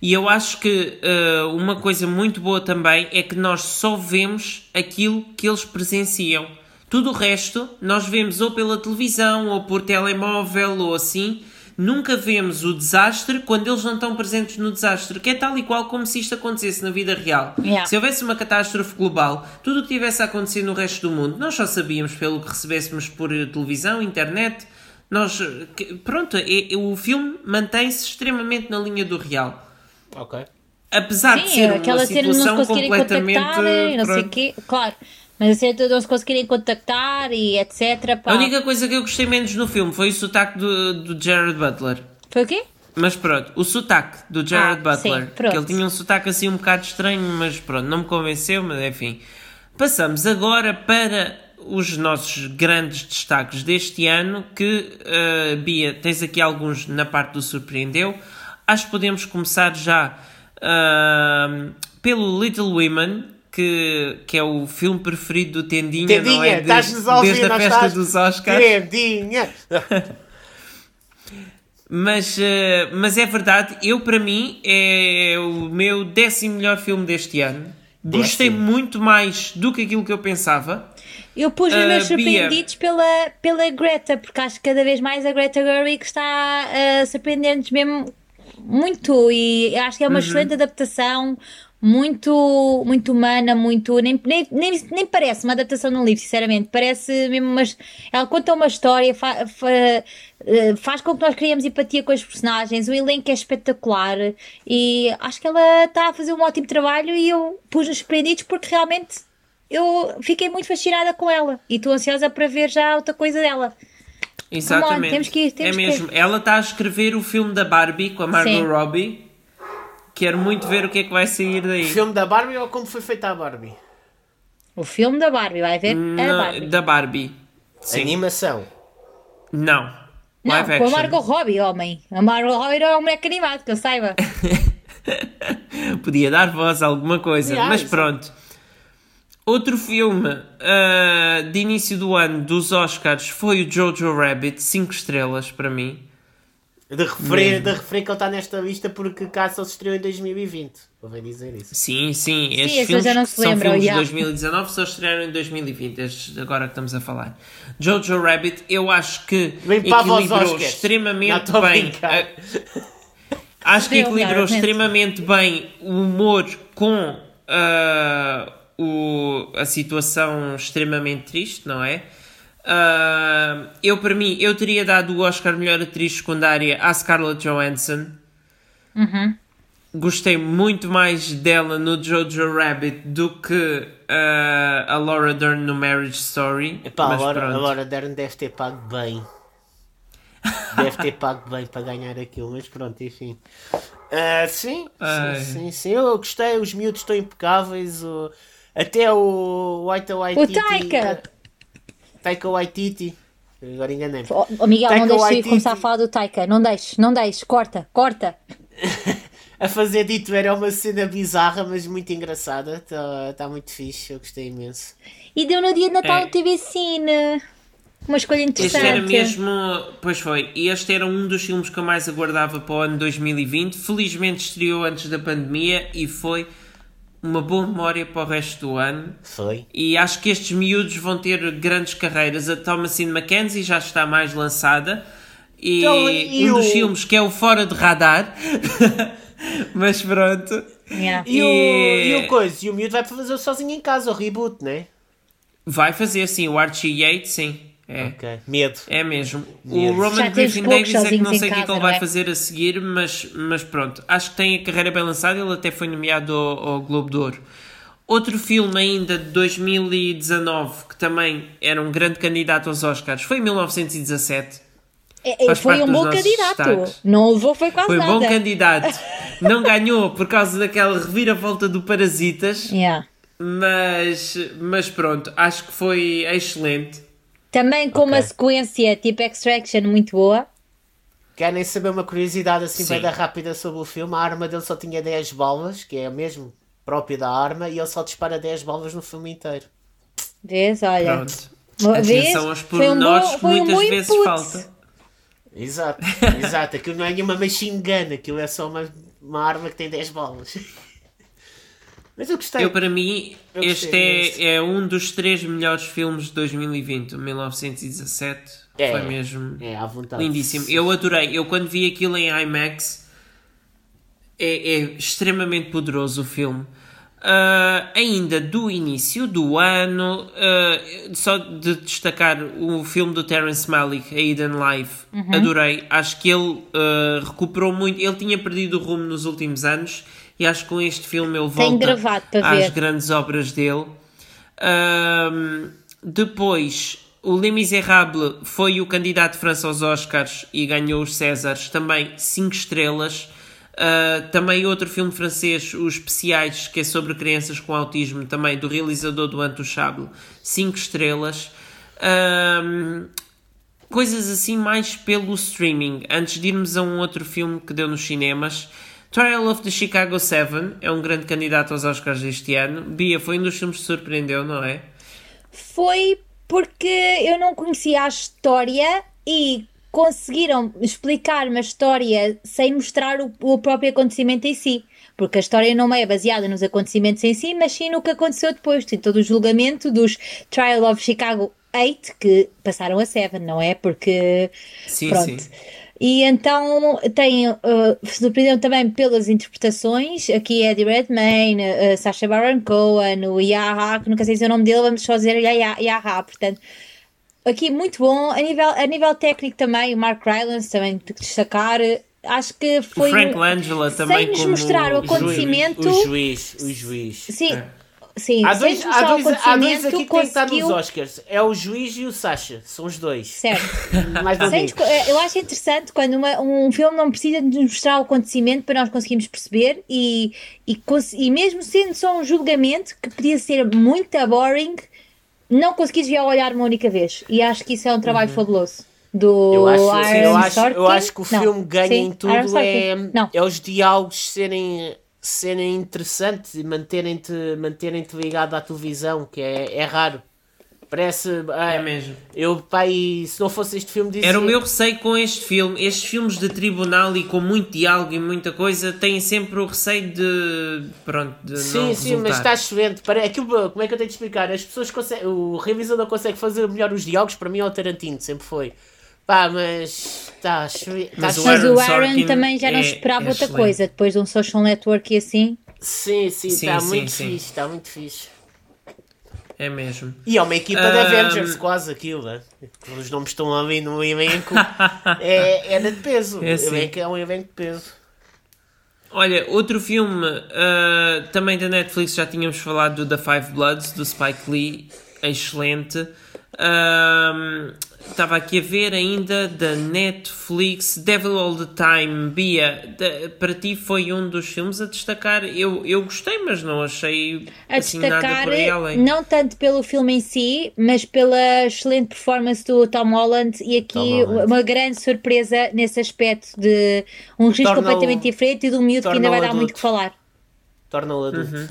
Speaker 1: E eu acho que eh, uma coisa muito boa também é que nós só vemos aquilo que eles presenciam. Tudo o resto nós vemos ou pela televisão ou por telemóvel ou assim. Nunca vemos o desastre quando eles não estão presentes no desastre, que é tal e qual como se isto acontecesse na vida real.
Speaker 3: Yeah.
Speaker 1: Se houvesse uma catástrofe global, tudo o que tivesse a acontecer no resto do mundo, nós só sabíamos pelo que recebêssemos por eh, televisão, internet. Nós, eh, pronto, é- é- o filme mantém-se extremamente na linha do real.
Speaker 2: Ok.
Speaker 1: Apesar de
Speaker 3: Sim,
Speaker 1: ser uma
Speaker 3: de não se
Speaker 1: situação completamente.
Speaker 3: não sei o quê, claro. Mas a cena de não se conseguirem contactar e etc. Pá.
Speaker 1: A única coisa que eu gostei menos no filme foi o sotaque do, do Jared Butler.
Speaker 3: Foi o quê?
Speaker 1: Mas pronto, o sotaque do Jared
Speaker 3: Ah,
Speaker 1: Butler.
Speaker 3: sim,
Speaker 1: que ele tinha um sotaque assim um bocado estranho, mas pronto, não me convenceu, mas enfim. Passamos agora para os nossos grandes destaques deste ano, que, eh, Bia, tens aqui alguns na parte do surpreendeu. Acho que podemos começar já ah, pelo Little Women, que, que é o filme preferido do Tendinha, não
Speaker 2: Tendinha,
Speaker 1: é?
Speaker 2: estás-nos a ouvir,
Speaker 1: desde a
Speaker 2: não
Speaker 1: festa
Speaker 2: estás?
Speaker 1: dos Oscars.
Speaker 2: Tendinha!
Speaker 1: Mas, eh, mas é verdade, eu para mim é o meu décimo melhor filme deste ano. Gostei
Speaker 2: Décimo.
Speaker 1: muito mais do que aquilo que eu pensava.
Speaker 3: Eu pus os meus
Speaker 1: Bia.
Speaker 3: surpreendidos pela, pela Greta, porque acho que cada vez mais a Greta Gerwig está a surpreender-nos mesmo muito e acho que é uma excelente adaptação, muito, muito humana, muito. Nem, nem, nem, nem parece uma adaptação de um livro, sinceramente. Parece mesmo umas. Ela conta uma história, fa- fa- eh, faz com que nós criemos empatia com os personagens, o elenco é espetacular e acho que ela está a fazer um ótimo trabalho e eu pus os surpreendidos porque realmente eu fiquei muito fascinada com ela e estou ansiosa para ver já outra coisa dela.
Speaker 1: Exatamente.
Speaker 3: temos que ir, temos
Speaker 1: é
Speaker 3: que
Speaker 1: mesmo. Ela está a escrever o filme da Barbie com a Margot
Speaker 3: Sim.
Speaker 1: Robbie. Quero muito ver o que é que vai sair daí.
Speaker 2: Filme da Barbie ou como foi feita a Barbie?
Speaker 3: O filme da Barbie, vai ver? a
Speaker 1: Não,
Speaker 3: Barbie.
Speaker 1: da Barbie. Sim.
Speaker 2: Animação.
Speaker 1: Não.
Speaker 3: Não,
Speaker 1: Live
Speaker 3: com a
Speaker 1: action.
Speaker 3: Margot Robbie, homem. A Margot Robbie era um moleque animado, que eu saiba.
Speaker 1: Podia dar voz a alguma coisa,
Speaker 2: Yeah,
Speaker 1: mas
Speaker 2: isso.
Speaker 1: pronto. Outro filme ah, de início do ano dos Oscars foi o Jojo Rabbit, 5 estrelas para mim.
Speaker 2: De referir, de referir que ele está nesta lista porque cá só se estreou em 2020. Convém dizer isso.
Speaker 1: Sim, sim, estes
Speaker 3: esses
Speaker 1: filmes
Speaker 3: já não se
Speaker 1: são filmes
Speaker 3: já.
Speaker 1: de 2019 só estrearam em 2020, estes agora que estamos a falar. Jojo Rabbit, eu acho que
Speaker 2: Limpava
Speaker 1: equilibrou extremamente bem. a- Acho que
Speaker 3: Sim,
Speaker 1: equilibrou extremamente bem o humor com ah, o, a situação extremamente triste, não é? Ah, eu, para mim, eu teria dado o Oscar Melhor Atriz Secundária à Scarlett Johansson. Gostei muito mais dela no Jojo Rabbit do que ah, a Laura Dern no Marriage Story.
Speaker 2: Epá,
Speaker 1: mas
Speaker 2: agora,
Speaker 1: pronto.
Speaker 2: agora Dern deve ter pago bem. Deve ter pago bem para ganhar aquilo, mas pronto, enfim. Ah, sim, sim, sim, sim, eu gostei, os miúdos estão impecáveis. O, até o White Waititi.
Speaker 3: O Taika!
Speaker 2: Taika Waititi. Agora enganei-me.
Speaker 3: Oh, Miguel,
Speaker 2: Taika
Speaker 3: não deixes de
Speaker 2: Waititi.
Speaker 3: começar a falar do Taika. Não deixes, não deixes. Corta, corta.
Speaker 2: A fazer dito era uma cena bizarra, mas muito engraçada. Está tá muito fixe, eu gostei imenso.
Speaker 3: E deu no dia de Natal
Speaker 1: É.
Speaker 3: no TV Cine. Uma escolha
Speaker 1: Este
Speaker 3: interessante.
Speaker 1: era mesmo. Pois foi. E este era um dos filmes que eu mais aguardava para o ano 2020. Felizmente estreou antes da pandemia e foi uma boa memória para o resto do ano.
Speaker 2: Foi.
Speaker 1: E acho que estes miúdos vão ter grandes carreiras. A Thomasine Mackenzie já está mais lançada. E,
Speaker 2: Então,
Speaker 1: um dos
Speaker 2: o-
Speaker 1: filmes que é o Fora de Radar. Mas pronto.
Speaker 3: Yeah.
Speaker 2: E, o,
Speaker 1: E-
Speaker 2: e o coisa, e o miúdo vai fazer sozinho em casa, o reboot, né?
Speaker 1: Vai fazer sim. O Archie Yates, sim. É.
Speaker 2: Ok. Medo.
Speaker 1: É mesmo. O
Speaker 2: Medo.
Speaker 1: Roman
Speaker 3: Já temos
Speaker 1: Griffin Davis é que não sei o que é que ele vai
Speaker 3: é?
Speaker 1: fazer a seguir, mas, mas pronto. Acho que tem a carreira bem lançada. Ele até foi nomeado ao, ao Globo de Ouro. Outro filme ainda de 2019 que também era um grande candidato aos Oscars foi 1917.
Speaker 3: É, é, foi um bom candidato.
Speaker 1: destaques.
Speaker 3: Não levou, foi quase
Speaker 1: Foi um
Speaker 3: nada.
Speaker 1: bom candidato. Não ganhou por causa daquela reviravolta do Parasitas,
Speaker 3: Yeah.
Speaker 1: mas, mas pronto, acho que foi excelente.
Speaker 3: Também com uma
Speaker 2: Ok.
Speaker 3: sequência tipo Extraction muito boa.
Speaker 2: Querem saber uma curiosidade assim
Speaker 1: Sim.
Speaker 2: bem da rápida sobre o filme? A arma dele só tinha 10 balas, que é a mesmo própria da arma, e ele só dispara 10 balas no filme inteiro.
Speaker 3: Vês? Olha.
Speaker 1: Pronto.
Speaker 3: Uma vez,
Speaker 1: Atenção aos
Speaker 3: foi um
Speaker 1: pormenores
Speaker 3: bom-
Speaker 1: que
Speaker 3: foi um
Speaker 1: muitas
Speaker 3: bom
Speaker 1: vezes
Speaker 3: input.
Speaker 1: falta.
Speaker 2: Exato, exato. Aquilo não é nenhuma machine gun, aquilo é só uma, uma arma que tem 10 balas. Mas eu gostei.
Speaker 1: Eu, para mim,
Speaker 2: Eu
Speaker 1: este é, é um dos três melhores filmes de 2020. O 1917
Speaker 2: É.
Speaker 1: foi mesmo
Speaker 2: É, à vontade.
Speaker 1: lindíssimo. Eu adorei. Eu, quando vi aquilo em IMAX, é, é extremamente poderoso o filme. Ah, ainda do início do ano, ah, só de destacar o filme do Terence Malick, A Hidden Life, adorei. Acho que ele ah, recuperou muito. Ele tinha perdido o rumo nos últimos anos e acho que com este filme ele volta às
Speaker 3: ver.
Speaker 1: grandes obras dele. Ahm, depois, o Les Miserables foi o candidato de França aos Oscars e ganhou os Césares, também 5 estrelas. Ah, também outro filme francês, Os Especiais, que é sobre crianças com autismo, também do realizador do Intouchable, 5 estrelas. Ahm, coisas assim mais pelo streaming. Antes de irmos a um outro filme que deu nos cinemas, Trial of the Chicago 7 é um grande candidato aos Oscars deste ano. Bia, foi um dos filmes que surpreendeu, não é?
Speaker 3: Foi porque eu não conhecia a história e conseguiram explicar uma história sem mostrar o, o próprio acontecimento em si. Porque a história não é baseada nos acontecimentos em si, mas sim no que aconteceu depois. Tem todo o julgamento dos Trial of Chicago 8 que passaram a 7, não é? Porque.
Speaker 1: Sim,
Speaker 3: pronto.
Speaker 1: sim.
Speaker 3: E então tem, uh, surpreenderam também pelas interpretações, aqui Eddie Redmayne, uh, Sacha Baron Cohen, o Yaha, que nunca sei dizer o nome dele, vamos só dizer Yaha, portanto, aqui muito bom, a nível, a nível técnico também, o Mark Rylance também de destacar, acho que foi...
Speaker 1: O Frank Langella também
Speaker 3: Sem nos
Speaker 1: como
Speaker 3: mostrar o
Speaker 1: juiz.
Speaker 3: acontecimento...
Speaker 2: O juiz, o juiz.
Speaker 3: Sim,
Speaker 1: É.
Speaker 3: sim,
Speaker 2: Há dois, há, dois, há dois aqui que têm que estar nos
Speaker 3: conseguiu...
Speaker 2: Oscars. É o juiz e o Sasha. São os dois.
Speaker 3: Certo.
Speaker 2: Mais não
Speaker 3: Sem eh, eu acho interessante quando uma- um filme não precisa de nos mostrar o acontecimento para nós conseguirmos perceber e, e, e mesmo sendo só um julgamento que podia ser muito boring, não conseguir desviar o olhar uma única vez. E acho que isso é um trabalho fabuloso. Do
Speaker 2: Uhum. Eu acho, eu, acho, eu acho que o
Speaker 3: Não,
Speaker 2: filme ganha
Speaker 3: sim,
Speaker 2: em tudo é,
Speaker 3: Não.
Speaker 2: é os diálogos serem, serem interessantes e manterem-te manterem ligado à televisão, que é, é raro. Parece. ah,
Speaker 1: É mesmo.
Speaker 2: Eu, pai, se não fosse este filme, dizia.
Speaker 1: Era o meu receio com este filme. Estes filmes de tribunal e com muito diálogo e muita coisa têm sempre o receio de. Pronto, de
Speaker 2: Sim,
Speaker 1: não
Speaker 2: sim,
Speaker 1: resultar.
Speaker 2: mas está excelente. Para, aquilo, como é que eu tenho de explicar? As pessoas conseguem. O realizador consegue fazer melhor os diálogos, para mim é o Tarantino, sempre foi. Pá, mas. Excelente. Está
Speaker 1: Mas o
Speaker 3: Mas
Speaker 2: excelente.
Speaker 3: o
Speaker 1: Aaron Sorkin
Speaker 3: também já não
Speaker 1: é-
Speaker 3: esperava
Speaker 1: é
Speaker 3: outra coisa. Depois de um social network e assim.
Speaker 2: Sim, sim,
Speaker 1: Sim,
Speaker 2: está muito
Speaker 1: sim.
Speaker 2: fixe. Está muito fixe.
Speaker 1: É mesmo.
Speaker 2: E é uma equipa de
Speaker 1: Ahm.
Speaker 2: Avengers, quase aquilo, né? Os nomes estão ali no elenco. é, é de peso.
Speaker 1: É
Speaker 2: o
Speaker 1: sim.
Speaker 2: elenco é um elenco de peso.
Speaker 1: Olha, outro filme ah, também da Netflix, já tínhamos falado do The Five Bloods, do Spike Lee, excelente. Ahm, Estava aqui a ver ainda da Netflix, Devil All the Time, Bia. da- para ti foi um dos filmes a destacar. Eu, eu gostei, mas não achei
Speaker 3: A
Speaker 1: assim nada
Speaker 3: destacar,
Speaker 1: por aí além.
Speaker 3: não tanto pelo filme em si, mas pela excelente performance do Tom Holland e aqui
Speaker 2: Holland.
Speaker 3: uma grande surpresa nesse aspecto de um registro completamente diferente e de um miúdo que ainda vai dar muito que falar.
Speaker 2: Torna-o adulto.
Speaker 1: Uhum.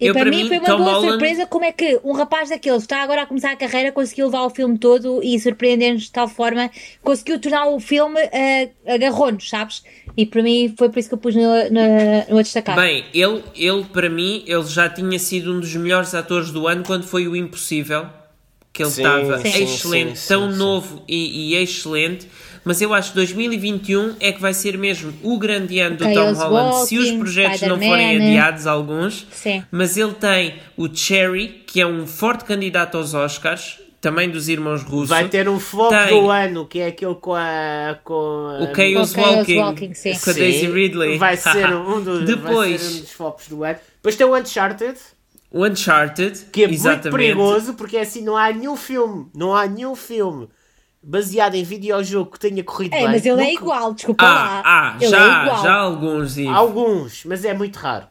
Speaker 3: E
Speaker 1: Eu,
Speaker 3: para, mim,
Speaker 1: mim,
Speaker 3: foi uma
Speaker 1: Tom
Speaker 3: boa
Speaker 1: Holland-
Speaker 3: surpresa como é que um rapaz daqueles está agora a começar a carreira, conseguiu levar o filme todo e surpreender-nos de tal forma, conseguiu tornar o filme uh, agarrou-nos, sabes? E para mim foi por isso que eu pus no, no, no a destacar.
Speaker 1: Bem, ele, ele, para mim, ele já tinha sido um dos melhores atores do ano quando foi o Impossível. Que ele estava excelente,
Speaker 2: sim,
Speaker 1: tão
Speaker 2: sim, sim.
Speaker 1: novo e, e excelente. Mas eu acho que 2021 é que vai ser mesmo o grande ano do
Speaker 3: Chaos
Speaker 1: Tom Holland, se os
Speaker 3: Walking,
Speaker 1: projetos não forem
Speaker 3: Spider-Man.
Speaker 1: adiados, alguns.
Speaker 3: Sim.
Speaker 1: Mas ele tem o Cherry, que é um forte candidato aos Oscars, também dos irmãos russos.
Speaker 2: Vai ter um flop
Speaker 1: Tem.
Speaker 2: do ano, que é aquele com a. Com a
Speaker 1: O Chaos
Speaker 3: O Chaos
Speaker 1: Walking,
Speaker 3: Walking, sim.
Speaker 1: com a Daisy Ridley.
Speaker 2: Vai ser um dos, vai
Speaker 1: Depois,
Speaker 2: ser um dos flops do ano. Depois tem o Uncharted,
Speaker 1: o Uncharted,
Speaker 2: que é
Speaker 1: exatamente.
Speaker 2: muito perigoso, porque é assim, não há nenhum filme, não há nenhum filme baseado em videojogo que tenha corrido
Speaker 3: É,
Speaker 2: bem.
Speaker 3: mas ele é
Speaker 2: Nunca-
Speaker 3: igual, desculpa
Speaker 1: Ah,
Speaker 3: lá.
Speaker 1: ah
Speaker 3: ele é
Speaker 1: já,
Speaker 3: igual.
Speaker 1: já alguns, Ivo.
Speaker 2: Alguns, mas é muito raro.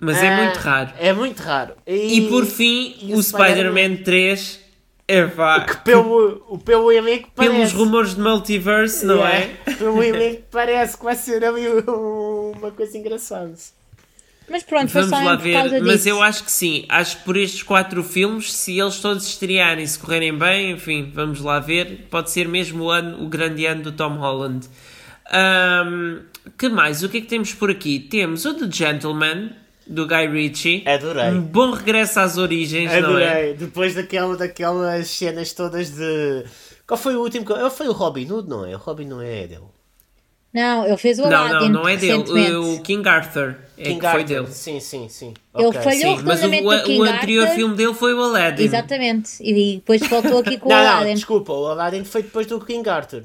Speaker 1: mas é
Speaker 2: Ah,
Speaker 1: muito raro.
Speaker 2: É muito raro.
Speaker 1: E, por fim,
Speaker 2: e
Speaker 1: o Spider-Man 3 é vá.
Speaker 2: Que pelo, o pelo elenco parece.
Speaker 1: Pelos rumores de multiverse, não é?
Speaker 2: Pelo elenco parece que vai ser ali uma coisa engraçada.
Speaker 3: Mas pronto, foi
Speaker 1: Vamos
Speaker 3: só
Speaker 1: lá ver.
Speaker 3: disso.
Speaker 1: Mas eu acho que sim. Acho que por estes quatro filmes, se eles todos estrearem e se correrem bem, enfim, vamos lá ver. Pode ser mesmo o, ano, o grande ano do Tom Holland. Ahm, que mais? O que é que temos por aqui? Temos o The Gentleman, do Guy Ritchie.
Speaker 2: Adorei.
Speaker 1: Um bom regresso às origens, não é?
Speaker 2: Adorei. Depois daquela, daquelas cenas todas de. Qual foi o último? foi o Robin Hood, não é? O Robin não é dele.
Speaker 3: Não, ele fez o
Speaker 1: Não,
Speaker 3: Aladdin
Speaker 1: não, não é dele. O, o King Arthur é
Speaker 2: King
Speaker 1: que foi
Speaker 2: Arthur.
Speaker 1: dele.
Speaker 2: Sim, sim, sim.
Speaker 3: Ele
Speaker 2: Ok.
Speaker 3: falhou
Speaker 1: Sim, mas o, o, o anterior
Speaker 3: Arthur.
Speaker 1: filme dele foi o Aladdin.
Speaker 3: Exatamente. E depois voltou aqui com o
Speaker 2: Não, não,
Speaker 3: Aladdin.
Speaker 2: desculpa, o Aladdin foi depois do King Arthur.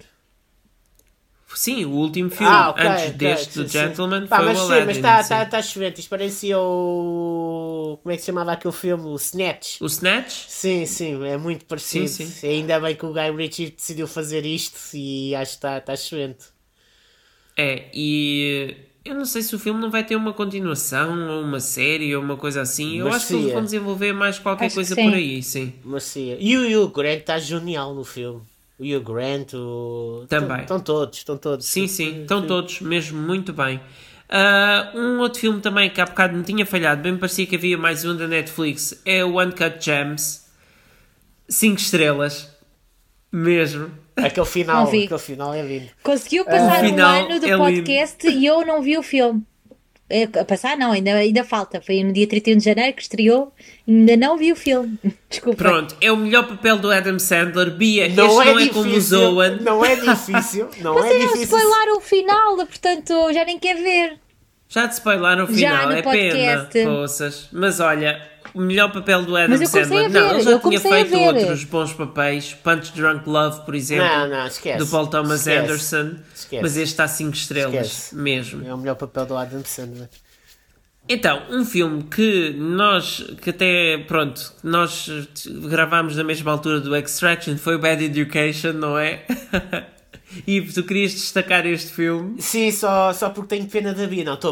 Speaker 1: Sim, o último filme
Speaker 2: Ah, ok.
Speaker 1: antes
Speaker 2: ok,
Speaker 1: deste
Speaker 2: sim,
Speaker 1: do
Speaker 2: sim.
Speaker 1: Gentleman
Speaker 2: Pá,
Speaker 1: foi
Speaker 2: mas
Speaker 1: o
Speaker 2: sim,
Speaker 1: Aladdin.
Speaker 2: mas está
Speaker 1: sim.
Speaker 2: tá, tá excelente. Isto parecia o. Como é que se chamava aquele filme? O Snatch.
Speaker 1: O Snatch?
Speaker 2: Sim, sim, é muito parecido.
Speaker 1: Sim, sim.
Speaker 2: Ainda bem que o Guy Ritchie decidiu fazer isto e acho que está tá excelente.
Speaker 1: É, e eu não sei se o filme não vai ter uma continuação ou uma série ou uma coisa assim. Eu acho que eles vão desenvolver mais qualquer
Speaker 3: Acho
Speaker 1: coisa por aí, sim.
Speaker 2: Mas sim. E o Hugh Grant está genial no filme. O Hugh Grant, o...
Speaker 1: Também.
Speaker 2: Estão todos, estão todos.
Speaker 1: Sim, sim, estão todos mesmo muito bem. Ah, um outro filme também que há bocado me tinha falhado, bem parecia que havia mais um da Netflix, é o Uncut Gems. 5 estrelas. Mesmo.
Speaker 2: Aquele final,
Speaker 3: Não vi.
Speaker 2: aquele final é lindo.
Speaker 3: Conseguiu passar um ano do
Speaker 1: é lindo.
Speaker 3: podcast e eu não vi o filme. É, a passar não, ainda, ainda falta. Foi no dia 31 de janeiro que estreou. Ainda não vi o filme. Desculpa.
Speaker 1: Pronto, é o melhor papel do Adam Sandler. Bia,
Speaker 2: Não
Speaker 1: este
Speaker 2: é
Speaker 1: não é
Speaker 2: difícil.
Speaker 1: como o Zoan.
Speaker 2: Não é difícil. Não
Speaker 3: Mas
Speaker 2: é difícil.
Speaker 3: spoiler o final, portanto já nem quer ver.
Speaker 1: Já te spoilaram o
Speaker 3: Já
Speaker 1: final,
Speaker 3: no
Speaker 1: é pena,
Speaker 3: podcast.
Speaker 1: poças. Mas olha, o melhor papel do Adam
Speaker 3: Mas eu comecei
Speaker 1: Sandler.
Speaker 3: a ver,
Speaker 1: não, ele já
Speaker 3: eu
Speaker 1: tinha feito outros bons papéis. Punch Drunk Love, por exemplo.
Speaker 2: Não, não, esquece.
Speaker 1: do Paul Thomas
Speaker 2: Esquece.
Speaker 1: Anderson.
Speaker 2: Esquece.
Speaker 1: Mas este está 5 estrelas,
Speaker 2: Esquece.
Speaker 1: mesmo.
Speaker 2: É o melhor papel do Adam Sandler.
Speaker 1: Então, um filme que nós, que até, pronto, nós gravámos na mesma altura do Extraction foi o Bad Education, não é? e tu querias destacar este filme?
Speaker 2: Sim, só, só porque tenho pena da Bia. Não, estou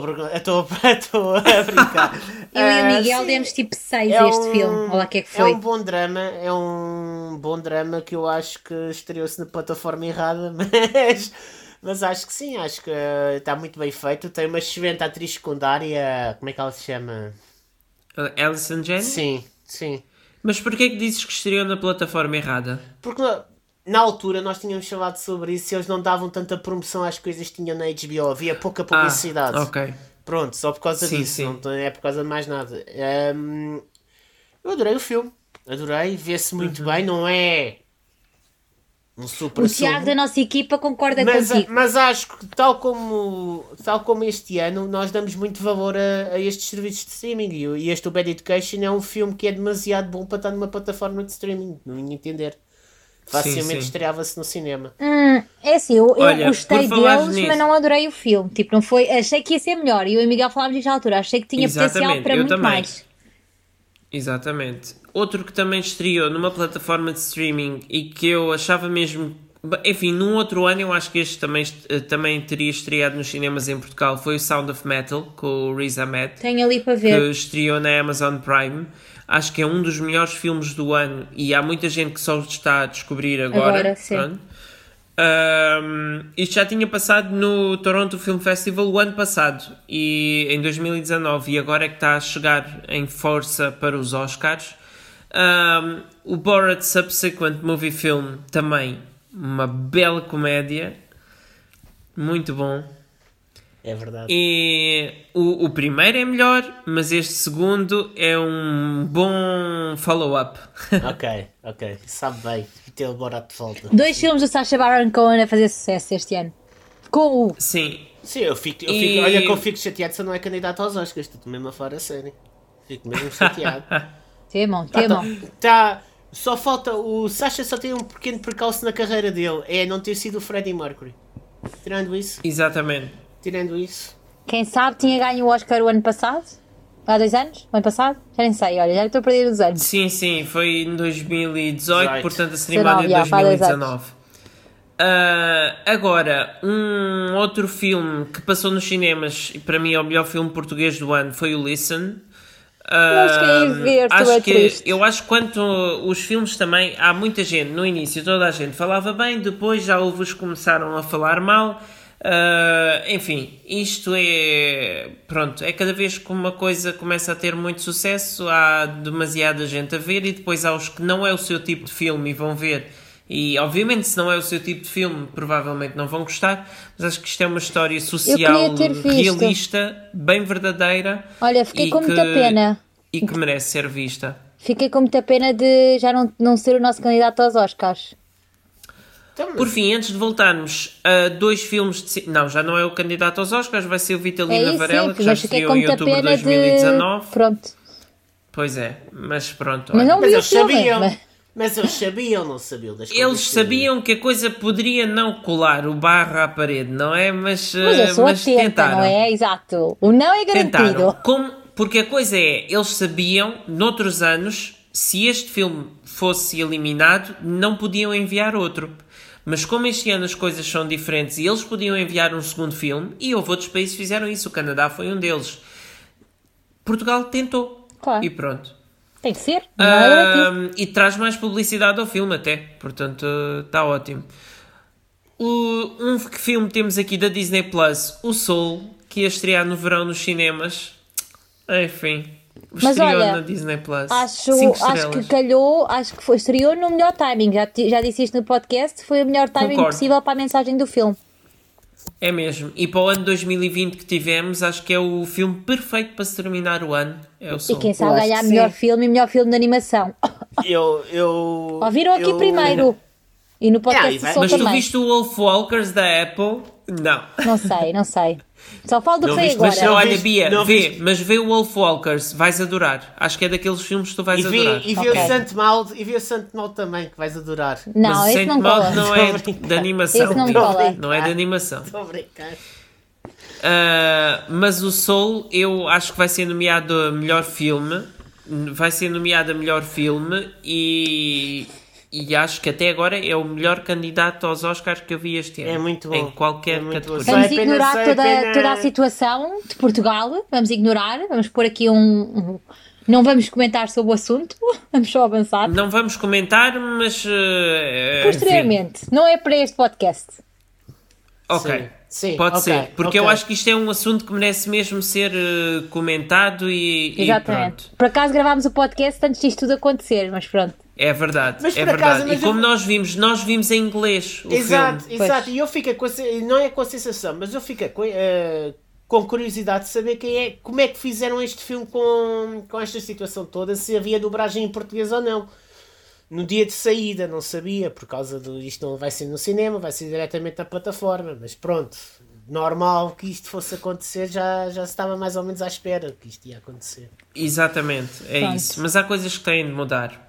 Speaker 2: a brincar.
Speaker 3: Eu e o
Speaker 2: Ah,
Speaker 3: Miguel
Speaker 2: sim.
Speaker 3: demos tipo 6
Speaker 2: É
Speaker 3: a este
Speaker 2: um-
Speaker 3: filme. Olha lá o que é que
Speaker 2: É
Speaker 3: foi.
Speaker 2: um bom drama, é um bom drama que eu acho que estreou-se na plataforma errada, mas, mas acho que sim, acho que está muito bem feito. Tem uma excelente atriz secundária, como é que ela se chama?
Speaker 1: Uh, Alison Janney?
Speaker 2: Sim, sim.
Speaker 1: Mas porquê que dizes que estreou na plataforma errada?
Speaker 2: Porque na, altura nós tínhamos falado sobre isso e eles não davam tanta promoção às coisas que tinham na HBO, havia pouca publicidade.
Speaker 1: Ah, ok.
Speaker 2: Pronto, só por causa
Speaker 1: Sim,
Speaker 2: disso,
Speaker 1: sim.
Speaker 2: não é por causa de mais nada. Hum, eu adorei o filme, adorei, vê-se muito
Speaker 1: Uhum.
Speaker 2: bem, não é um super
Speaker 3: O Tiago da nossa equipa concorda
Speaker 2: mas,
Speaker 3: contigo.
Speaker 2: mas acho que tal como, tal como este ano nós damos muito valor a, a estes serviços de streaming e, e este o Bad Education é um filme que é demasiado bom para estar numa plataforma de streaming, não me entender. Facilmente estreava-se no cinema.
Speaker 3: Hum, é assim, eu, eu
Speaker 1: Olha,
Speaker 3: gostei deles,
Speaker 1: nisso-
Speaker 3: mas não adorei o filme. Tipo, não foi. Achei que ia ser melhor. E eu e o Miguel falámos disto à altura. Achei que tinha potencial
Speaker 1: Exatamente,
Speaker 3: para
Speaker 1: eu
Speaker 3: muito
Speaker 1: também.
Speaker 3: mais.
Speaker 1: Exatamente. Outro que também estreou numa plataforma de streaming e que eu achava mesmo. Enfim, num outro ano eu acho que este também, eh, também teria estreado nos cinemas em Portugal foi o Sound of Metal com o Riz Ahmed.
Speaker 3: Tenho ali para
Speaker 1: que
Speaker 3: ver.
Speaker 1: estreou na Amazon Prime. Acho que é um dos melhores filmes do ano e há muita gente que só está a descobrir agora.
Speaker 3: Agora, sim.
Speaker 1: Ahm, isto já tinha passado no Toronto Film Festival o ano passado e em 2019 e agora é que está a chegar em força para os Oscars. Ahm, o Borat Subsequent Movie Film também uma bela comédia, muito bom.
Speaker 2: É verdade.
Speaker 1: E o, o primeiro é melhor, mas este segundo é um bom follow-up.
Speaker 2: ok, ok. Sabe bem. Ter o Borat de volta.
Speaker 3: Dois filmes do Sacha Baron Cohen a fazer sucesso este ano. Com o.
Speaker 1: Sim,
Speaker 2: Sim, eu fico, eu
Speaker 1: E-
Speaker 2: fico olha que eu fico chateado se eu não é candidato aos Oscars. Estou mesmo a fora a série. Fico mesmo chateado.
Speaker 3: Temam,
Speaker 2: Tá,
Speaker 3: temam.
Speaker 2: tá, só falta. O Sasha só tem um pequeno percalço na carreira dele. É não ter sido o Freddie Mercury. Tirando isso,
Speaker 1: exatamente.
Speaker 2: Tirando isso.
Speaker 3: Quem sabe tinha ganho o Oscar o ano passado? Há dois anos? O ano passado? Já nem sei, olha, já estou a perder os anos.
Speaker 1: Sim, sim, foi em 2018,
Speaker 2: 18.
Speaker 1: portanto a cerimónia
Speaker 3: 19, já,
Speaker 1: de
Speaker 3: faz dois
Speaker 1: 2019. Ah, agora, um outro filme que passou nos cinemas e para mim é o melhor filme português do ano foi o Listen.
Speaker 3: Não cheguei a ver,
Speaker 1: acho
Speaker 3: é
Speaker 1: que
Speaker 3: triste.
Speaker 1: eu acho que quanto os filmes também há muita gente no início toda a gente falava bem depois já houve os que começaram a falar mal Ah, enfim isto é pronto é cada vez que uma coisa começa a ter muito sucesso há demasiada gente a ver e depois há os que não é o seu tipo de filme e vão ver e obviamente se não é o seu tipo de filme provavelmente não vão gostar mas acho que isto é uma história social realista bem verdadeira
Speaker 3: Olha, fiquei com muita
Speaker 1: que-
Speaker 3: pena.
Speaker 1: e que merece ser vista.
Speaker 3: Fiquei com muita pena de já não, não ser o nosso candidato aos Oscars.
Speaker 2: Então, mas-
Speaker 1: Por fim, antes de voltarmos a dois filmes de. Não, já não é o candidato aos Oscars, vai ser o
Speaker 3: É
Speaker 1: Vitalina
Speaker 3: isso,
Speaker 1: Varela,
Speaker 3: sim,
Speaker 1: que já estreou em outubro de
Speaker 3: pena de.
Speaker 1: 2019.
Speaker 3: Pronto.
Speaker 1: Pois é, mas pronto.
Speaker 3: Mas não
Speaker 2: mas eles
Speaker 3: filme.
Speaker 2: sabiam.
Speaker 3: mas-
Speaker 2: Mas eles sabiam ou não sabiam das
Speaker 1: Eles sabiam que a coisa poderia não colar o barro à parede, não é? Mas,
Speaker 3: Mas
Speaker 1: eh, mas
Speaker 3: atenta,
Speaker 1: tentaram.
Speaker 3: não é? Exato. O não é
Speaker 1: Tentaram.
Speaker 3: garantido.
Speaker 1: Como, porque a coisa é, eles sabiam, noutros anos, se este filme fosse eliminado, não podiam enviar outro. Mas como este ano as coisas são diferentes e eles podiam enviar um segundo filme, e houve outros países que fizeram isso, o Canadá foi um deles. Portugal tentou.
Speaker 3: Claro.
Speaker 1: E pronto.
Speaker 3: Tem que ser. Não é
Speaker 1: e traz mais publicidade ao filme até, portanto está ótimo. O, um filme temos aqui da Disney Plus, o Soul, que ia estrear no verão nos cinemas. Enfim,
Speaker 3: Mas
Speaker 1: Estreou
Speaker 3: olha,
Speaker 1: na Disney Plus.
Speaker 3: Acho, acho que calhou, acho que foi, estreou no melhor timing. Já, já disse isto no podcast, foi o melhor timing
Speaker 1: Concordo.
Speaker 3: possível para a mensagem do filme.
Speaker 1: É mesmo. E para o ano 2020 que tivemos, acho que é o filme perfeito para se terminar o ano. É o
Speaker 3: E quem sabe ganhar melhor
Speaker 2: sim.
Speaker 3: filme e melhor filme de animação.
Speaker 2: Eu. eu
Speaker 3: Ouviram aqui
Speaker 2: eu-
Speaker 3: primeiro. E no podcast
Speaker 2: e vai-
Speaker 3: sou
Speaker 1: Mas tu
Speaker 3: também.
Speaker 1: viste o Wolf Walkers da Apple? Não.
Speaker 3: Não sei, não sei. Só falo do que
Speaker 2: Não
Speaker 3: sei
Speaker 2: viste,
Speaker 3: agora.
Speaker 1: Mas não, olha, Bia,
Speaker 2: não
Speaker 1: vê,
Speaker 2: viste-
Speaker 1: mas vê o Wolf Walkers, vais adorar. Acho que é daqueles filmes que tu vais
Speaker 2: E vi,
Speaker 1: adorar.
Speaker 2: e vi
Speaker 3: Ok.
Speaker 2: o Santo Mal e vi o Santo Mal também, que vais adorar.
Speaker 3: Não,
Speaker 1: mas o
Speaker 3: esse não
Speaker 1: Maud
Speaker 3: cola.
Speaker 1: não é de animação.
Speaker 3: Esse não cola.
Speaker 1: Não é de animação.
Speaker 2: Estou a brincar.
Speaker 1: Ah, mas o Soul, eu acho que vai ser nomeado a melhor filme. Vai ser nomeado a melhor filme e, e acho que até agora é o melhor candidato aos Oscars que eu vi este ano.
Speaker 2: É muito bom.
Speaker 1: Em qualquer
Speaker 2: É
Speaker 1: categoria.
Speaker 3: Vamos
Speaker 2: é pena-
Speaker 3: ignorar
Speaker 2: é
Speaker 3: toda,
Speaker 2: pena-
Speaker 3: toda a situação de Portugal. Vamos ignorar. Vamos pôr aqui um. um- Não vamos comentar sobre o assunto. Vamos só avançar.
Speaker 1: Não vamos comentar, mas. eh,
Speaker 3: Posteriormente. Não é para este podcast.
Speaker 1: enfim. Ok.
Speaker 2: Sim, sim,
Speaker 1: Pode
Speaker 2: ok,
Speaker 1: ser. Porque eu
Speaker 2: ok.
Speaker 1: acho que isto é um assunto que merece mesmo ser eh, comentado e, e
Speaker 3: Exatamente.
Speaker 1: pronto.
Speaker 3: Por acaso gravámos o podcast antes disto tudo acontecer, mas pronto.
Speaker 1: É verdade.
Speaker 2: Mas
Speaker 1: é
Speaker 2: por acaso,
Speaker 1: verdade.
Speaker 2: mas
Speaker 1: e como
Speaker 2: eu-
Speaker 1: nós vimos, nós vimos em inglês o
Speaker 2: Exato,
Speaker 1: filme.
Speaker 2: exato. E eu fico com a, não é com a sensação, mas eu fico com, eh, com curiosidade de saber quem é, como é que fizeram este filme com, com esta situação toda, se havia dobragem em português ou não. No dia de saída, não sabia, por causa do. Isto não vai ser no cinema, vai ser diretamente na plataforma, mas pronto. Normal que isto fosse acontecer, já, já se estava mais ou menos à espera que isto ia acontecer.
Speaker 1: Exatamente, é
Speaker 3: Pronto.
Speaker 1: isso. Mas há coisas que têm de mudar.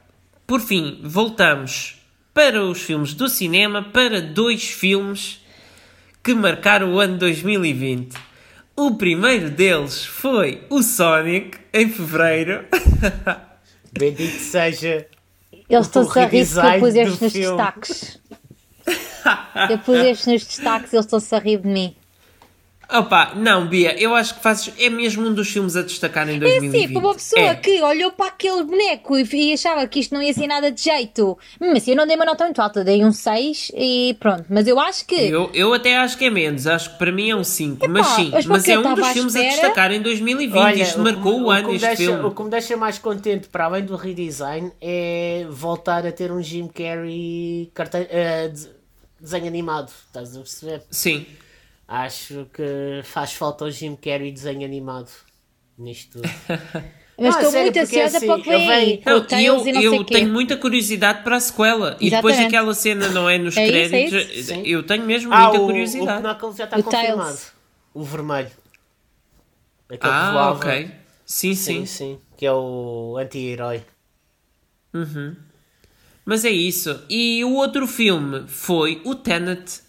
Speaker 1: Por fim, voltamos para os filmes do cinema, para dois filmes que marcaram o ano 2020. O primeiro deles foi o Sonic, em fevereiro.
Speaker 2: Bendito seja.
Speaker 3: Eles
Speaker 2: O
Speaker 3: estão-se a rir porque eu pus
Speaker 2: do
Speaker 3: estes nos
Speaker 2: filme.
Speaker 3: destaques. Eu pus estes nos destaques e eles estão-se a rir de mim.
Speaker 1: Opa, não, Bia, eu acho que fazes. É mesmo um dos filmes a destacar em
Speaker 3: É
Speaker 1: 2020.
Speaker 3: assim, para uma pessoa
Speaker 1: É.
Speaker 3: que olhou para aquele boneco e, e achava que isto não ia ser nada de jeito. Mas assim, eu não dei uma nota muito alta, dei um 6 e pronto. Mas eu acho que.
Speaker 1: Eu, eu até acho que é menos, acho que para mim é um 5, mas sim,
Speaker 3: mas
Speaker 1: mas é um dos filmes a destacar em 2020. Isto
Speaker 2: o
Speaker 1: marcou
Speaker 2: que-
Speaker 1: o ano, este
Speaker 2: deixa,
Speaker 1: filme.
Speaker 2: O que me deixa mais contente, para além do redesign, é voltar a ter um Jim Carrey carte- de- desenho animado. Estás a perceber?
Speaker 1: Sim.
Speaker 2: Acho que faz falta o Jim Carrey desenho animado nisto tudo.
Speaker 3: Mas estou
Speaker 2: sério,
Speaker 3: muito
Speaker 2: porque
Speaker 3: ansiosa
Speaker 2: assim,
Speaker 3: para o que vem
Speaker 1: Não,
Speaker 3: o
Speaker 1: e eu,
Speaker 3: não
Speaker 1: eu
Speaker 3: o
Speaker 1: tenho muita curiosidade para a sequela. E depois
Speaker 3: Exatamente.
Speaker 1: aquela cena não é nos
Speaker 3: É isso, é
Speaker 1: créditos.
Speaker 3: isso.
Speaker 1: Eu tenho mesmo
Speaker 2: ah,
Speaker 1: muita
Speaker 2: o, o
Speaker 1: curiosidade.
Speaker 2: Knuckles já está
Speaker 3: O
Speaker 2: confirmado.
Speaker 3: Tails.
Speaker 2: O vermelho. Aquele que
Speaker 1: ah,
Speaker 2: voava.
Speaker 1: ok. Sim, sim,
Speaker 2: Sim, sim. Que é o anti-herói.
Speaker 1: Mas é isso. E o outro filme foi o Tenet.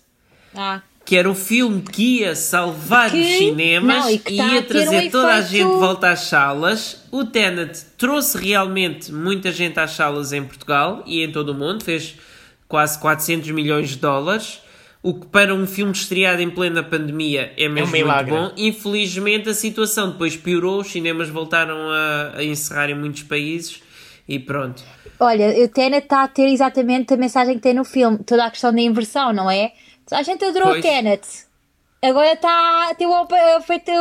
Speaker 3: Ah,
Speaker 1: Que era o filme que ia salvar
Speaker 3: Que-
Speaker 1: os cinemas
Speaker 3: não, e que tá a
Speaker 1: ia
Speaker 3: ter um
Speaker 1: trazer toda a gente de volta às salas. O Tenet trouxe realmente muita gente às salas em Portugal e em todo o mundo. Fez quase 400 milhões de dólares. O que para um filme estreado em plena pandemia é mesmo muito
Speaker 2: milagre.
Speaker 1: bom. Infelizmente a situação depois piorou. Os cinemas voltaram a, a encerrar em muitos países e pronto.
Speaker 3: olha, o Tenet está a ter exatamente a mensagem que tem no filme. Toda a questão da inversão, não é? A gente adorou
Speaker 1: Pois.
Speaker 3: o Tenet. Agora está a ter o efeito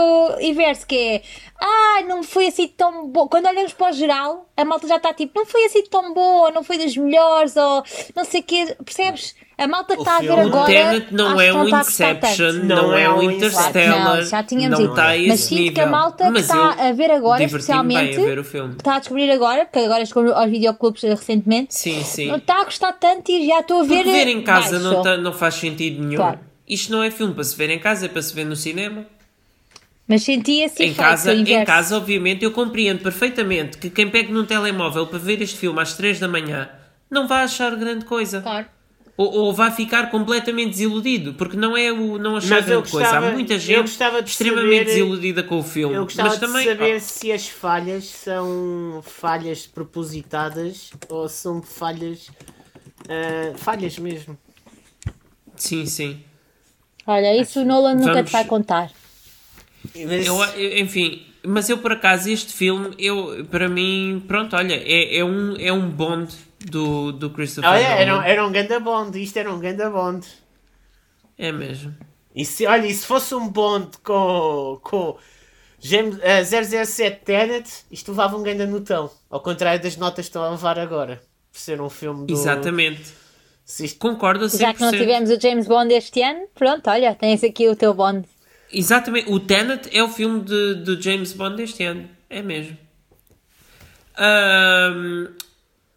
Speaker 3: inverso, que é ah, não foi assim tão bom. Quando olhamos para o geral, a malta já está tipo, não foi assim tão boa, não foi das melhores, ou não sei o quê. Percebes? A malta que está a ver
Speaker 2: filme-
Speaker 1: O
Speaker 3: agora.
Speaker 1: Tenet não
Speaker 3: acho
Speaker 1: é
Speaker 3: que
Speaker 1: um Inception, não, é um
Speaker 2: Interstellar.
Speaker 3: Não, já tínhamos
Speaker 1: não
Speaker 3: dito.
Speaker 1: está
Speaker 3: Mas sinto
Speaker 1: nível.
Speaker 3: que a malta que está a ver agora,
Speaker 1: bem
Speaker 3: especialmente,
Speaker 1: a ver o filme.
Speaker 3: que está a descobrir agora, porque agora chegou aos videoclubes recentemente,
Speaker 1: Sim, sim.
Speaker 3: não está a gostar tanto e já estou a ver.
Speaker 1: Porque ver em casa não, tá- não faz sentido nenhum.
Speaker 3: Claro.
Speaker 1: Isto não é filme para se ver em casa, é para se ver no cinema.
Speaker 3: Mas senti esse
Speaker 1: em casa, em casa, obviamente, eu compreendo perfeitamente que quem pega num telemóvel para ver este filme às 3 da manhã não vai achar grande coisa.
Speaker 3: Claro.
Speaker 1: Ou, ou vai ficar completamente desiludido, porque não é o não achar grande coisa. Há
Speaker 2: gostava-
Speaker 1: muita gente
Speaker 2: gostava de
Speaker 1: extremamente
Speaker 2: saber-
Speaker 1: desiludida com o filme.
Speaker 2: Eu gostava
Speaker 1: Mas também,
Speaker 2: de saber se as falhas são falhas propositadas ou são falhas. ah, falhas mesmo.
Speaker 1: sim, sim.
Speaker 3: Olha, isso o Nolan nunca
Speaker 1: Vamos-
Speaker 3: te vai contar.
Speaker 1: Eu, eu- enfim, mas eu por acaso este filme, eu, para mim, pronto, olha, é, é um, é um bond do, do Christopher
Speaker 2: Olha, era, um-
Speaker 1: Nolan.
Speaker 2: era um ganda bond, isto era um ganda bond.
Speaker 1: É mesmo.
Speaker 2: E se, olha, e se fosse um bond com, com, James, uh, 007 Tenet, isto levava um grande notão. Ao contrário das notas que estão a levar agora. Por ser um filme do...
Speaker 1: Exatamente.
Speaker 2: Se isto-
Speaker 1: Concordo a 100%.
Speaker 3: Já que não tivemos o James Bond este ano, pronto, olha, tens aqui o teu Bond.
Speaker 1: Exatamente. O Tenet é o filme de, de James Bond deste ano. É mesmo. Ahm,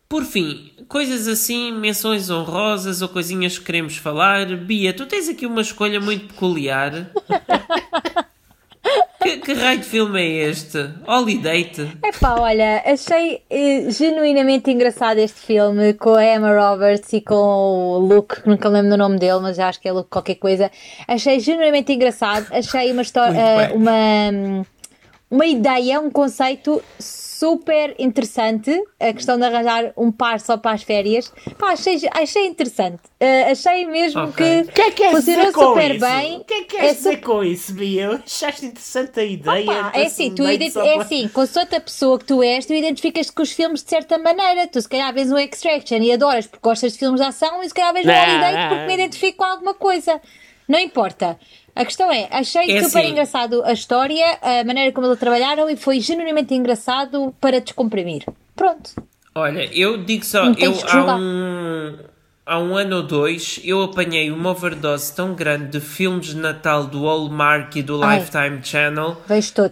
Speaker 1: por fim, coisas assim, menções honrosas ou coisinhas que queremos falar. Bia, tu tens aqui uma escolha muito peculiar. que, que raio de filme é este? Holiday?
Speaker 3: Epá, olha, achei eh, genuinamente engraçado este filme com a Emma Roberts e com o Luke, que nunca lembro do nome dele, mas acho que é Luke qualquer coisa. Achei genuinamente engraçado, achei uma história, eh, uma, uma ideia, um conceito super interessante, a questão de arranjar um par só para as férias. Pá, achei, achei interessante. Eh, achei mesmo
Speaker 1: Ok.
Speaker 3: que
Speaker 2: que é que é
Speaker 3: funcionou super
Speaker 2: isso?
Speaker 3: bem.
Speaker 2: O que é que
Speaker 3: É
Speaker 2: queres dizer
Speaker 3: super-
Speaker 2: com isso, Bia? Achaste interessante a ideia?
Speaker 3: Opa, é assim, tu ident- é
Speaker 2: para-
Speaker 3: assim, consoante a pessoa que tu és, tu identificas-te com os filmes de certa maneira. Tu se calhar vês um Extraction e adoras porque gostas de filmes de ação e se calhar vês um. Holiday porque me identifico com alguma coisa. Não importa. A questão é, achei
Speaker 1: É
Speaker 3: super
Speaker 1: assim.
Speaker 3: engraçado a história, a maneira como eles trabalharam e foi genuinamente engraçado para descomprimir. Pronto.
Speaker 1: Olha, eu digo só, eu
Speaker 3: que
Speaker 1: há um, há um ano ou dois eu apanhei uma overdose tão grande de filmes de Natal do Hallmark e do
Speaker 3: Ai.
Speaker 1: Lifetime Channel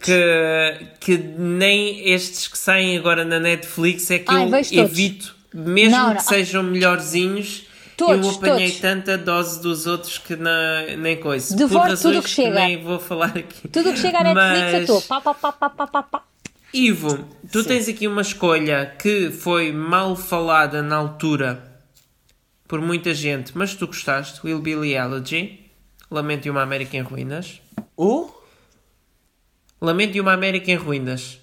Speaker 1: que, que nem estes que saem agora na Netflix é que
Speaker 3: Ai,
Speaker 1: eu evito, mesmo
Speaker 3: Não,
Speaker 1: que
Speaker 3: não.
Speaker 1: sejam melhorzinhos.
Speaker 3: Todos,
Speaker 1: eu apanhei
Speaker 3: todos.
Speaker 1: tanta dose dos outros que na, nem coisa.
Speaker 3: Devoro tudo
Speaker 1: razões
Speaker 3: que chega.
Speaker 1: nem vou falar aqui.
Speaker 3: Tudo o que chega à Netflix eu estou. Pá, pá, pá, pá, pá, pá, pá.
Speaker 1: Ivo, tu
Speaker 2: Sim.
Speaker 1: tens aqui uma escolha que foi mal falada na altura por muita gente, mas tu gostaste, Will Billy Elegy, Lamento de uma América em Ruínas.
Speaker 2: O?
Speaker 1: Lamento de uma América em Ruínas.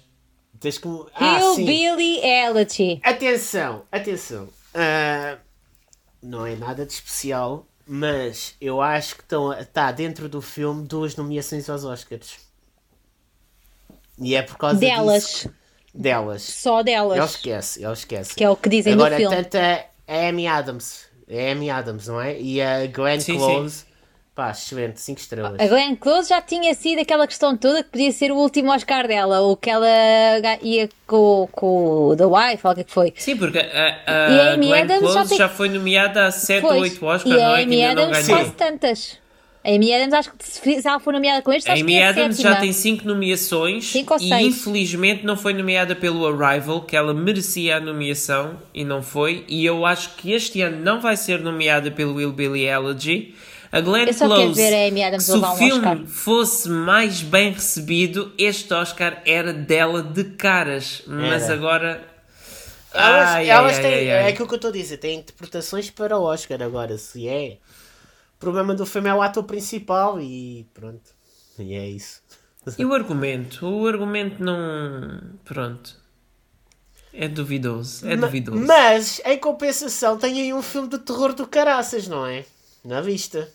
Speaker 2: Tens que... Ah, sim.
Speaker 3: Hillbilly Elegy.
Speaker 2: Atenção, atenção. Ah, não é nada de especial, mas eu acho que estão, está dentro do filme duas nomeações aos Oscars. E é por causa
Speaker 3: Delas.
Speaker 2: disso. Delas.
Speaker 3: Só delas.
Speaker 2: Ele esquece, ele esquece.
Speaker 3: Que é o que dizem
Speaker 2: Agora,
Speaker 3: no filme.
Speaker 2: tanto a Amy Adams, a Amy Adams, não é? E a Glenn
Speaker 1: Sim,
Speaker 2: Close, pá, excelente, 5 estrelas.
Speaker 3: A Glenn Close já tinha sido aquela questão toda que podia ser o último Oscar dela, ou que ela ia com, com o The Wife, ou o que é que foi.
Speaker 1: Sim, porque a,
Speaker 3: E a Amy
Speaker 1: Glenn
Speaker 3: Adams
Speaker 1: Close
Speaker 3: já
Speaker 1: já,
Speaker 3: tem-
Speaker 1: foi nomeada a 7 ou
Speaker 3: Pois.
Speaker 1: 8 Oscars,
Speaker 3: e
Speaker 1: não
Speaker 3: a
Speaker 1: é?
Speaker 3: Amy Adams
Speaker 1: ganhou.
Speaker 3: quase tantas. A Amy Adams, acho que se ela for nomeada com este,
Speaker 1: A
Speaker 3: acho
Speaker 1: Amy
Speaker 3: que é a
Speaker 1: Adams já tem 5 nomeações
Speaker 3: Cinco ou
Speaker 1: e
Speaker 3: seis.
Speaker 1: infelizmente não foi nomeada pelo Arrival, que ela merecia a nomeação e não foi. E eu acho que este ano não vai ser nomeada pelo Will Billy Elegy. A Glenn
Speaker 3: Eu só quero
Speaker 1: Close,
Speaker 3: ver a Amy Adams
Speaker 1: se o
Speaker 3: um
Speaker 1: filme
Speaker 3: Oscar.
Speaker 1: fosse mais bem recebido, este Oscar era dela de caras. Mas
Speaker 2: Era.
Speaker 1: agora...
Speaker 2: Elas,
Speaker 1: Ai,
Speaker 2: elas
Speaker 1: ai,
Speaker 2: têm,
Speaker 1: ai, ai.
Speaker 2: é aquilo que eu estou a dizer, têm interpretações para o Oscar agora, se é. O problema do filme é o ator principal e pronto. E é isso.
Speaker 1: E o argumento? O argumento não... Pronto. É duvidoso. É
Speaker 2: Ma-
Speaker 1: duvidoso.
Speaker 2: Mas, em compensação, tem aí um filme de terror do caraças, não é? Na vista.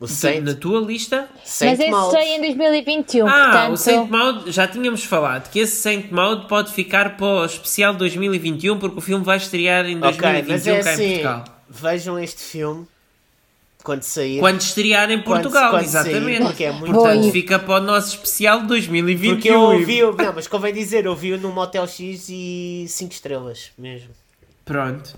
Speaker 2: O Saint,
Speaker 1: Na tua lista...
Speaker 2: Saint
Speaker 3: Mas esse sai em 2021,
Speaker 1: Ah,
Speaker 3: portanto...
Speaker 1: o Saint Maud, já tínhamos falado que esse Saint Maud pode ficar para o especial 2021 porque o filme vai estrear em
Speaker 2: Ok,
Speaker 1: 2021
Speaker 2: mas é
Speaker 1: cá em
Speaker 2: assim,
Speaker 1: Portugal.
Speaker 2: vejam este filme quando sair.
Speaker 1: Quando estrear em
Speaker 2: Quando-
Speaker 1: Portugal,
Speaker 2: quando sair,
Speaker 1: exatamente.
Speaker 2: porque é muito
Speaker 1: Portanto,
Speaker 3: bom.
Speaker 1: fica para o nosso especial 2021.
Speaker 2: Porque eu ouvi, não, mas convém dizer, eu vi no Motel X e 5 estrelas mesmo.
Speaker 1: Pronto.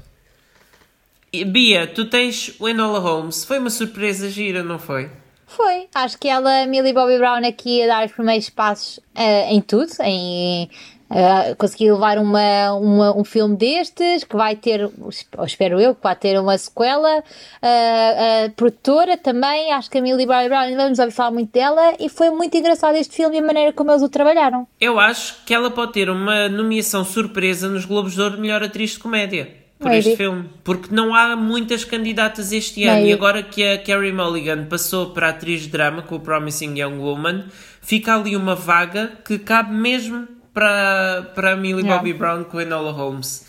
Speaker 1: Bia, tu tens o Enola Holmes. Foi uma surpresa gira, não foi?
Speaker 3: Foi. Acho que ela, Millie Bobby Brown, aqui a dar os primeiros passos eh, em tudo, em eh, conseguir levar uma, uma- um filme destes, que vai ter, ou espero eu, que vai ter uma sequela. Eh, a produtora também, acho que a Millie Bobby Brown, ainda vamos ouvir falar muito dela, e foi muito engraçado este filme e a maneira como eles o trabalharam.
Speaker 1: Eu acho que ela pode ter uma nomeação surpresa nos Globos de Ouro de Melhor Atriz de Comédia. Por
Speaker 3: Maybe.
Speaker 1: este filme. Porque não há muitas candidatas este ano.
Speaker 3: Maybe.
Speaker 1: E agora que a Carrie Mulligan passou para atriz de drama com o Promising Young Woman, fica ali uma vaga que cabe mesmo para, para a Millie
Speaker 3: Yeah.
Speaker 1: Bobby Brown com a Enola Holmes.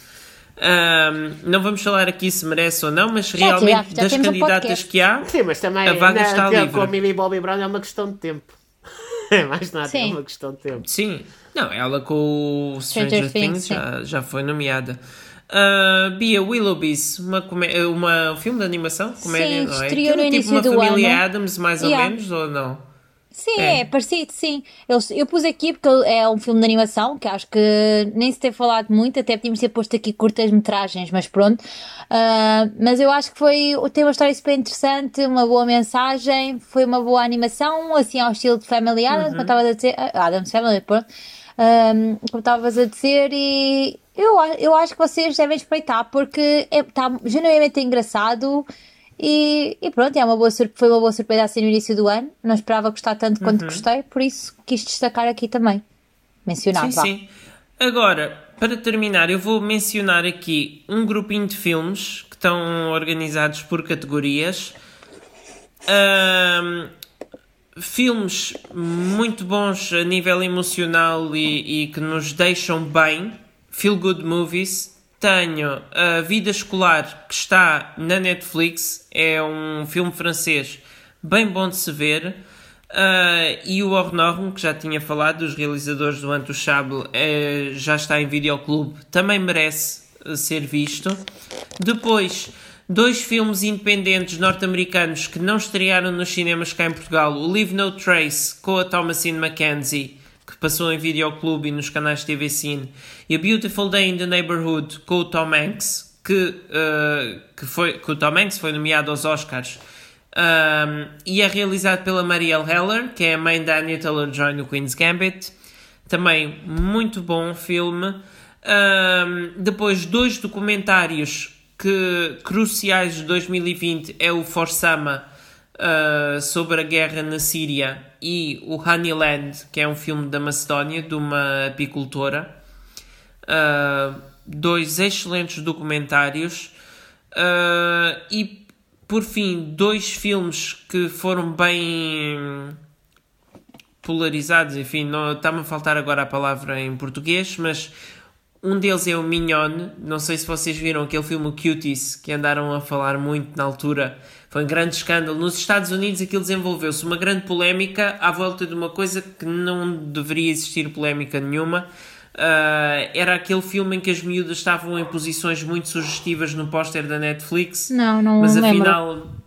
Speaker 1: Ahm, não vamos falar aqui se merece ou não, mas
Speaker 3: Já-
Speaker 1: realmente
Speaker 3: já- já
Speaker 1: das
Speaker 3: um
Speaker 1: candidatas
Speaker 3: podcast.
Speaker 1: que há,
Speaker 2: Sim, mas também
Speaker 1: A vaga
Speaker 2: na-
Speaker 1: está
Speaker 2: com
Speaker 1: livre.
Speaker 2: a Millie Bobby Brown é uma questão de tempo. É mais nada, é
Speaker 3: Sim.
Speaker 2: uma questão de tempo.
Speaker 1: Sim. Não, ela com o Stranger,
Speaker 3: Stranger
Speaker 1: Things,
Speaker 3: Things,
Speaker 1: já, já foi nomeada. Ah, Bia Willoughby's, uma uma, um filme de animação, comédia,
Speaker 3: Sim,
Speaker 1: não é?
Speaker 3: estreou
Speaker 1: Aquilo
Speaker 3: no
Speaker 1: tipo uma
Speaker 3: do
Speaker 1: família
Speaker 3: ano.
Speaker 1: Adams, mais ou
Speaker 3: Yeah.
Speaker 1: menos, ou não?
Speaker 3: Sim,
Speaker 1: É.
Speaker 3: é, parecido, sim. Eu, eu pus aqui porque é um filme de animação que acho que nem se tem falado muito, até podíamos ter posto aqui curtas-metragens, mas pronto. Ah, mas eu acho que foi, tem uma história super interessante, uma boa mensagem, foi uma boa animação, assim ao estilo de Family Adams, como estavas a dizer, ah, Adams Family, pronto. Ah, como estavas a dizer, e eu, eu acho que vocês devem espreitar porque está genuinamente engraçado. E, e pronto, é uma boa foi uma boa surpresa assim no início do ano. Não esperava gostar tanto quanto gostei, por isso quis destacar aqui também. Mencionar,
Speaker 1: Sim,
Speaker 3: vá.
Speaker 1: sim. Agora, para terminar, eu vou mencionar aqui um grupinho de filmes que estão organizados por categorias. Ahm, filmes muito bons a nível emocional e, e que nos deixam bem. Feel good movies. Tenho a Vida Escolar que está na Netflix. É um filme francês bem bom de se ver. Ah, e o Hors Norme, que já tinha falado, dos realizadores do Antouchable, eh, já está em videoclube, também merece eh, ser visto. Depois, dois filmes independentes norte-americanos que não estrearam nos cinemas cá em Portugal: o Leave No Trace, com a Thomasine McKenzie, que passou em videoclube e nos canais TV Cine, e A Beautiful Day in the Neighborhood, com o Tom Hanks, que, eh, que, foi, que o Tom Hanks foi nomeado aos Oscars. Um, e é realizado pela Marielle Heller, que é a mãe da Anya Taylor-Joy no Queen's Gambit. Também muito bom filme. Um, depois, dois documentários que, cruciais de 2020 é o For Sama, uh, sobre a guerra na Síria, e o Honeyland, que é um filme da Macedónia, de uma apicultora. Uh, dois excelentes documentários. Uh, e por fim, dois filmes que foram bem polarizados, enfim, não está-me a faltar agora a palavra em português, mas um deles é o Mignon, não sei se vocês viram aquele filme o Cuties, que andaram a falar muito na altura, foi um grande escândalo. Nos Estados Unidos aquilo desenvolveu-se uma grande polémica à volta de uma coisa que não deveria existir polémica nenhuma. Uh, era aquele filme em que as miúdas estavam em posições muito sugestivas no póster da Netflix.
Speaker 3: Não, não
Speaker 1: Mas
Speaker 3: lembro.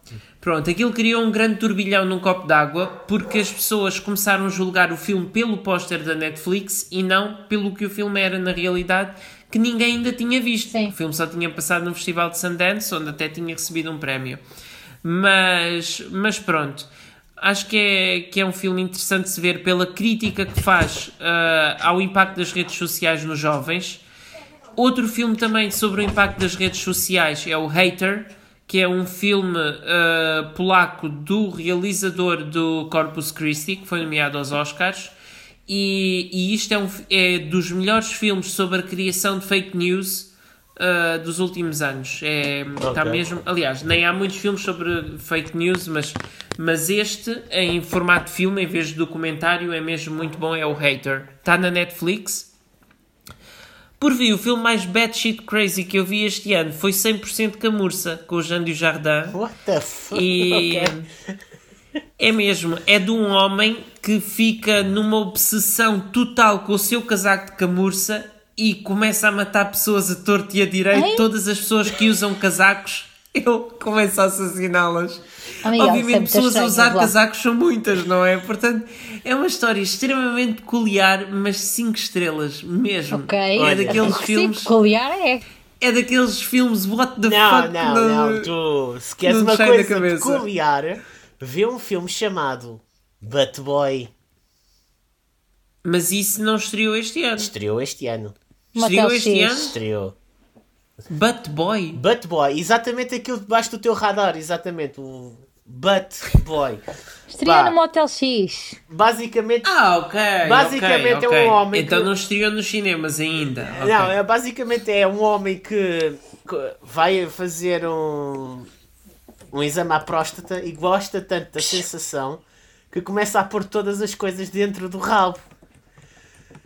Speaker 1: Pronto, aquilo criou um grande turbilhão num copo d'água porque as pessoas começaram a julgar o filme pelo póster da Netflix e não pelo que o filme era na realidade, que ninguém ainda tinha visto.
Speaker 3: Sim.
Speaker 1: O filme só tinha passado no Festival de Sundance, onde até tinha recebido um prémio. Mas, mas pronto. Acho que é, que é um filme interessante de se ver pela crítica que faz ah, ao impacto das redes sociais nos jovens. Outro filme também sobre o impacto das redes sociais é o Hater, que é um filme ah, polaco do realizador do Corpus Christi, que foi nomeado aos Oscars. E, e isto é, um, é dos melhores filmes sobre a criação de fake news ah, dos últimos anos. É, tá
Speaker 2: Ok.
Speaker 1: mesmo, aliás, nem há muitos filmes sobre fake news, mas, mas este, em formato de filme, em vez de documentário, é mesmo muito bom. É o Hater. Está na Netflix. Por fim, o filme mais batshit crazy que eu vi este ano foi 100% Camurça, com o Jean Dujardin.
Speaker 2: What the fuck?
Speaker 1: E
Speaker 2: Ok.
Speaker 1: é mesmo, é de um homem que fica numa obsessão total com o seu casaco de camurça e começa a matar pessoas a torto e a direito.
Speaker 3: Ei?
Speaker 1: Todas as pessoas que usam casacos, ele começa a assassiná-las. Obviamente, pessoas a usar casacos são muitas, não é? Portanto, é uma história extremamente peculiar, mas 5 estrelas mesmo.
Speaker 3: Ok.
Speaker 1: É daqueles
Speaker 3: Sim,
Speaker 1: filmes.
Speaker 3: peculiar é.
Speaker 1: É daqueles filmes what the
Speaker 2: Não,
Speaker 1: fuck
Speaker 2: não,
Speaker 1: no-
Speaker 2: não. Tu, se queres
Speaker 1: não
Speaker 2: uma coisa peculiar, vê um filme chamado Butt Boy.
Speaker 1: Mas isso não estreou este ano.
Speaker 2: Estreou este ano.
Speaker 1: Estreou este
Speaker 3: X.
Speaker 1: ano?
Speaker 2: Estreou.
Speaker 1: Butt Boy.
Speaker 2: Butt Boy, exatamente aquilo debaixo do teu radar, exatamente. O Butt Boy.
Speaker 3: Estreia
Speaker 2: Pá.
Speaker 3: no Motel X.
Speaker 2: Basicamente.
Speaker 1: Ah, ok.
Speaker 2: Basicamente
Speaker 1: ok,
Speaker 2: é um homem
Speaker 1: Então
Speaker 2: que-
Speaker 1: não estreou nos cinemas ainda. ok.
Speaker 2: Não, é, basicamente é um homem que, que vai fazer um, um exame à próstata e gosta tanto da sensação que começa a pôr todas as coisas dentro do rabo.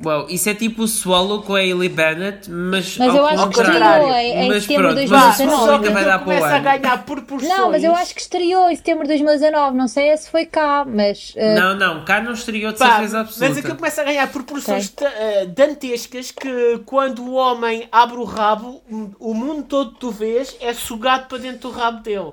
Speaker 1: Uau, isso é tipo o Swallow com a Hailey Bennett, mas,
Speaker 3: Mas
Speaker 1: ao
Speaker 3: eu acho que
Speaker 1: contrário.
Speaker 3: estreou em, em
Speaker 1: Mas
Speaker 3: setembro de
Speaker 1: pronto,
Speaker 2: Pá,
Speaker 1: mas isso
Speaker 3: 2019.
Speaker 2: só
Speaker 1: nunca
Speaker 2: que
Speaker 1: vai
Speaker 2: aquilo
Speaker 1: dar para o
Speaker 2: começa a
Speaker 1: ano.
Speaker 2: ganhar proporções.
Speaker 3: Não, mas eu acho que estreou em setembro de 2019. Não sei se foi cá, mas. uh,
Speaker 1: Não, não, cá não estreou de
Speaker 2: Pá,
Speaker 1: certeza absoluta.
Speaker 2: mas aquilo começa a ganhar proporções ta- eh, dantescas que quando o homem abre o rabo, o mundo todo que tu vês é sugado para dentro do rabo dele.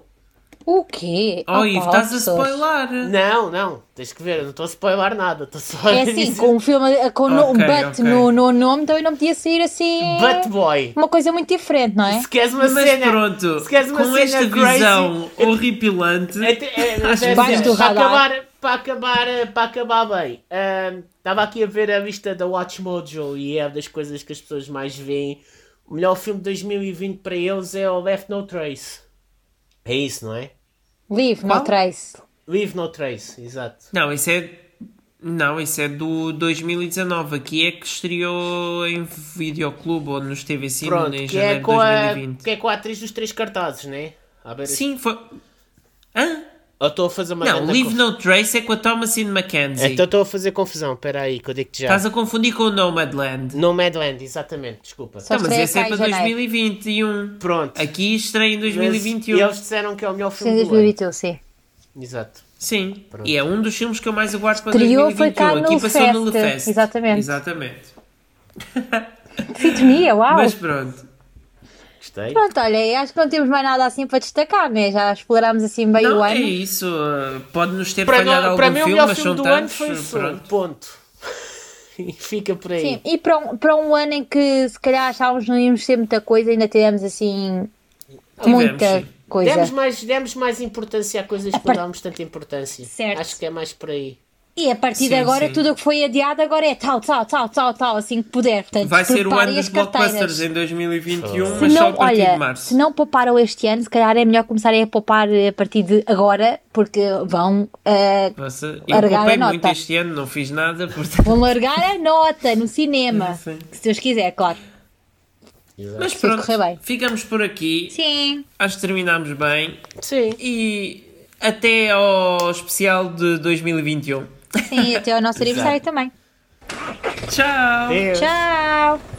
Speaker 3: O quê?
Speaker 1: Oh, Ivo, estás a spoiler.
Speaker 2: Não, não, tens que ver, eu não estou a spoiler nada, estou só a
Speaker 3: É assim,
Speaker 2: dizer-
Speaker 3: com um filme com no- um
Speaker 1: Ok,
Speaker 3: but
Speaker 1: ok.
Speaker 3: no, no nome também não podia sair assim.
Speaker 2: But Boy.
Speaker 3: Uma coisa muito diferente, não é?
Speaker 2: Se queres uma
Speaker 1: Mas
Speaker 2: cena.
Speaker 1: pronto,
Speaker 2: se queres uma
Speaker 1: com
Speaker 2: cena
Speaker 1: esta
Speaker 2: crazy,
Speaker 1: visão
Speaker 2: eu-
Speaker 1: horripilante,
Speaker 2: Até- é,
Speaker 1: Acho
Speaker 2: até-
Speaker 3: Debaixo do
Speaker 2: para,
Speaker 3: radar.
Speaker 2: acabar, para, acabar, para acabar bem, ahm, estava aqui a ver a lista da Watch Mojo e é das coisas que as pessoas mais veem. O melhor filme de 2020 para eles é o Left No Trace. É isso, não é?
Speaker 3: Leave,
Speaker 1: Qual?
Speaker 3: no trace.
Speaker 2: Leave No Trace, exato.
Speaker 1: Não, isso é. Não, isso é do 2019. Aqui é que estreou em videoclube ou nos TV Cine
Speaker 2: Pronto,
Speaker 1: em
Speaker 2: é,
Speaker 1: janeiro de
Speaker 2: a,
Speaker 1: 2020.
Speaker 2: que é com a atriz dos três cartazes, né? A
Speaker 1: Sim, foi. Hã?
Speaker 2: Eu estou a fazer uma
Speaker 1: Não, Leave
Speaker 2: conf-
Speaker 1: No Trace é com a Thomasine McKenzie.
Speaker 2: Então estou a fazer confusão, espera aí, que eu digo-te já.
Speaker 1: Estás a confundir com o Nomadland.
Speaker 2: Nomadland, exatamente, desculpa.
Speaker 3: Só
Speaker 1: Não, mas esse é para
Speaker 3: janeiro.
Speaker 1: 2021.
Speaker 2: Pronto.
Speaker 1: Aqui estreia em
Speaker 2: Mas
Speaker 1: 2021.
Speaker 2: eles disseram que é o melhor
Speaker 3: Sim,
Speaker 2: filme do ano.
Speaker 3: 2021, sim.
Speaker 2: Exato.
Speaker 1: Sim, e é um dos filmes que eu mais aguardo para
Speaker 3: Estreou,
Speaker 1: 2021.
Speaker 3: foi cá
Speaker 1: Aqui
Speaker 3: no
Speaker 1: passou no
Speaker 3: Fest.
Speaker 1: Lefest.
Speaker 3: Exatamente.
Speaker 1: Exatamente.
Speaker 3: Sintonia, uau!
Speaker 1: Mas pronto.
Speaker 2: Gostei.
Speaker 3: Pronto, olha, acho que não temos mais nada assim para destacar, né? Já explorámos assim bem
Speaker 1: Não,
Speaker 3: o
Speaker 1: é
Speaker 3: ano.
Speaker 1: isso. uh, Pode-nos ter
Speaker 2: Para,
Speaker 1: falhado
Speaker 2: nó-
Speaker 1: algum
Speaker 2: para mim o
Speaker 1: filme, mas
Speaker 2: filme
Speaker 1: são
Speaker 2: do ano
Speaker 1: tantos.
Speaker 2: foi o
Speaker 1: uh,
Speaker 2: Soul,
Speaker 1: pronto.
Speaker 2: ponto. E fica por aí.
Speaker 3: Sim, e para um, para um ano em que se calhar achávamos que não íamos ter muita coisa, ainda tivemos assim muita
Speaker 1: sim.
Speaker 3: coisa.
Speaker 2: Demos mais, demos mais importância a coisas que não
Speaker 3: par-
Speaker 2: dávamos tanta importância.
Speaker 3: Certo.
Speaker 2: Acho que é mais por aí.
Speaker 3: E a partir de
Speaker 1: Sim,
Speaker 3: agora,
Speaker 1: sim.
Speaker 3: tudo o que foi adiado agora é tal, tal, tal, tal, tal, assim que puder. Portanto,
Speaker 1: Vai ser o ano dos blockbusters em 2021,
Speaker 3: Se
Speaker 1: mas só a
Speaker 3: não,
Speaker 1: partir
Speaker 3: olha,
Speaker 1: de março.
Speaker 3: se não pouparam este ano, se calhar é melhor começarem a poupar a partir de agora, porque vão, eh,
Speaker 1: Nossa, eu
Speaker 3: largar
Speaker 1: poupei
Speaker 3: a
Speaker 1: muito
Speaker 3: nota.
Speaker 1: este ano, não fiz nada, portanto.
Speaker 3: vão largar a nota no cinema. Se Deus quiser, claro.
Speaker 1: Mas
Speaker 3: Se tudo
Speaker 1: pronto, ficamos por aqui.
Speaker 3: Sim.
Speaker 1: Acho que terminámos bem.
Speaker 2: Sim.
Speaker 1: E até ao especial de 2021.
Speaker 3: Sim, até ao nosso aniversário também.
Speaker 1: Tchau!
Speaker 2: Deus.
Speaker 3: Tchau!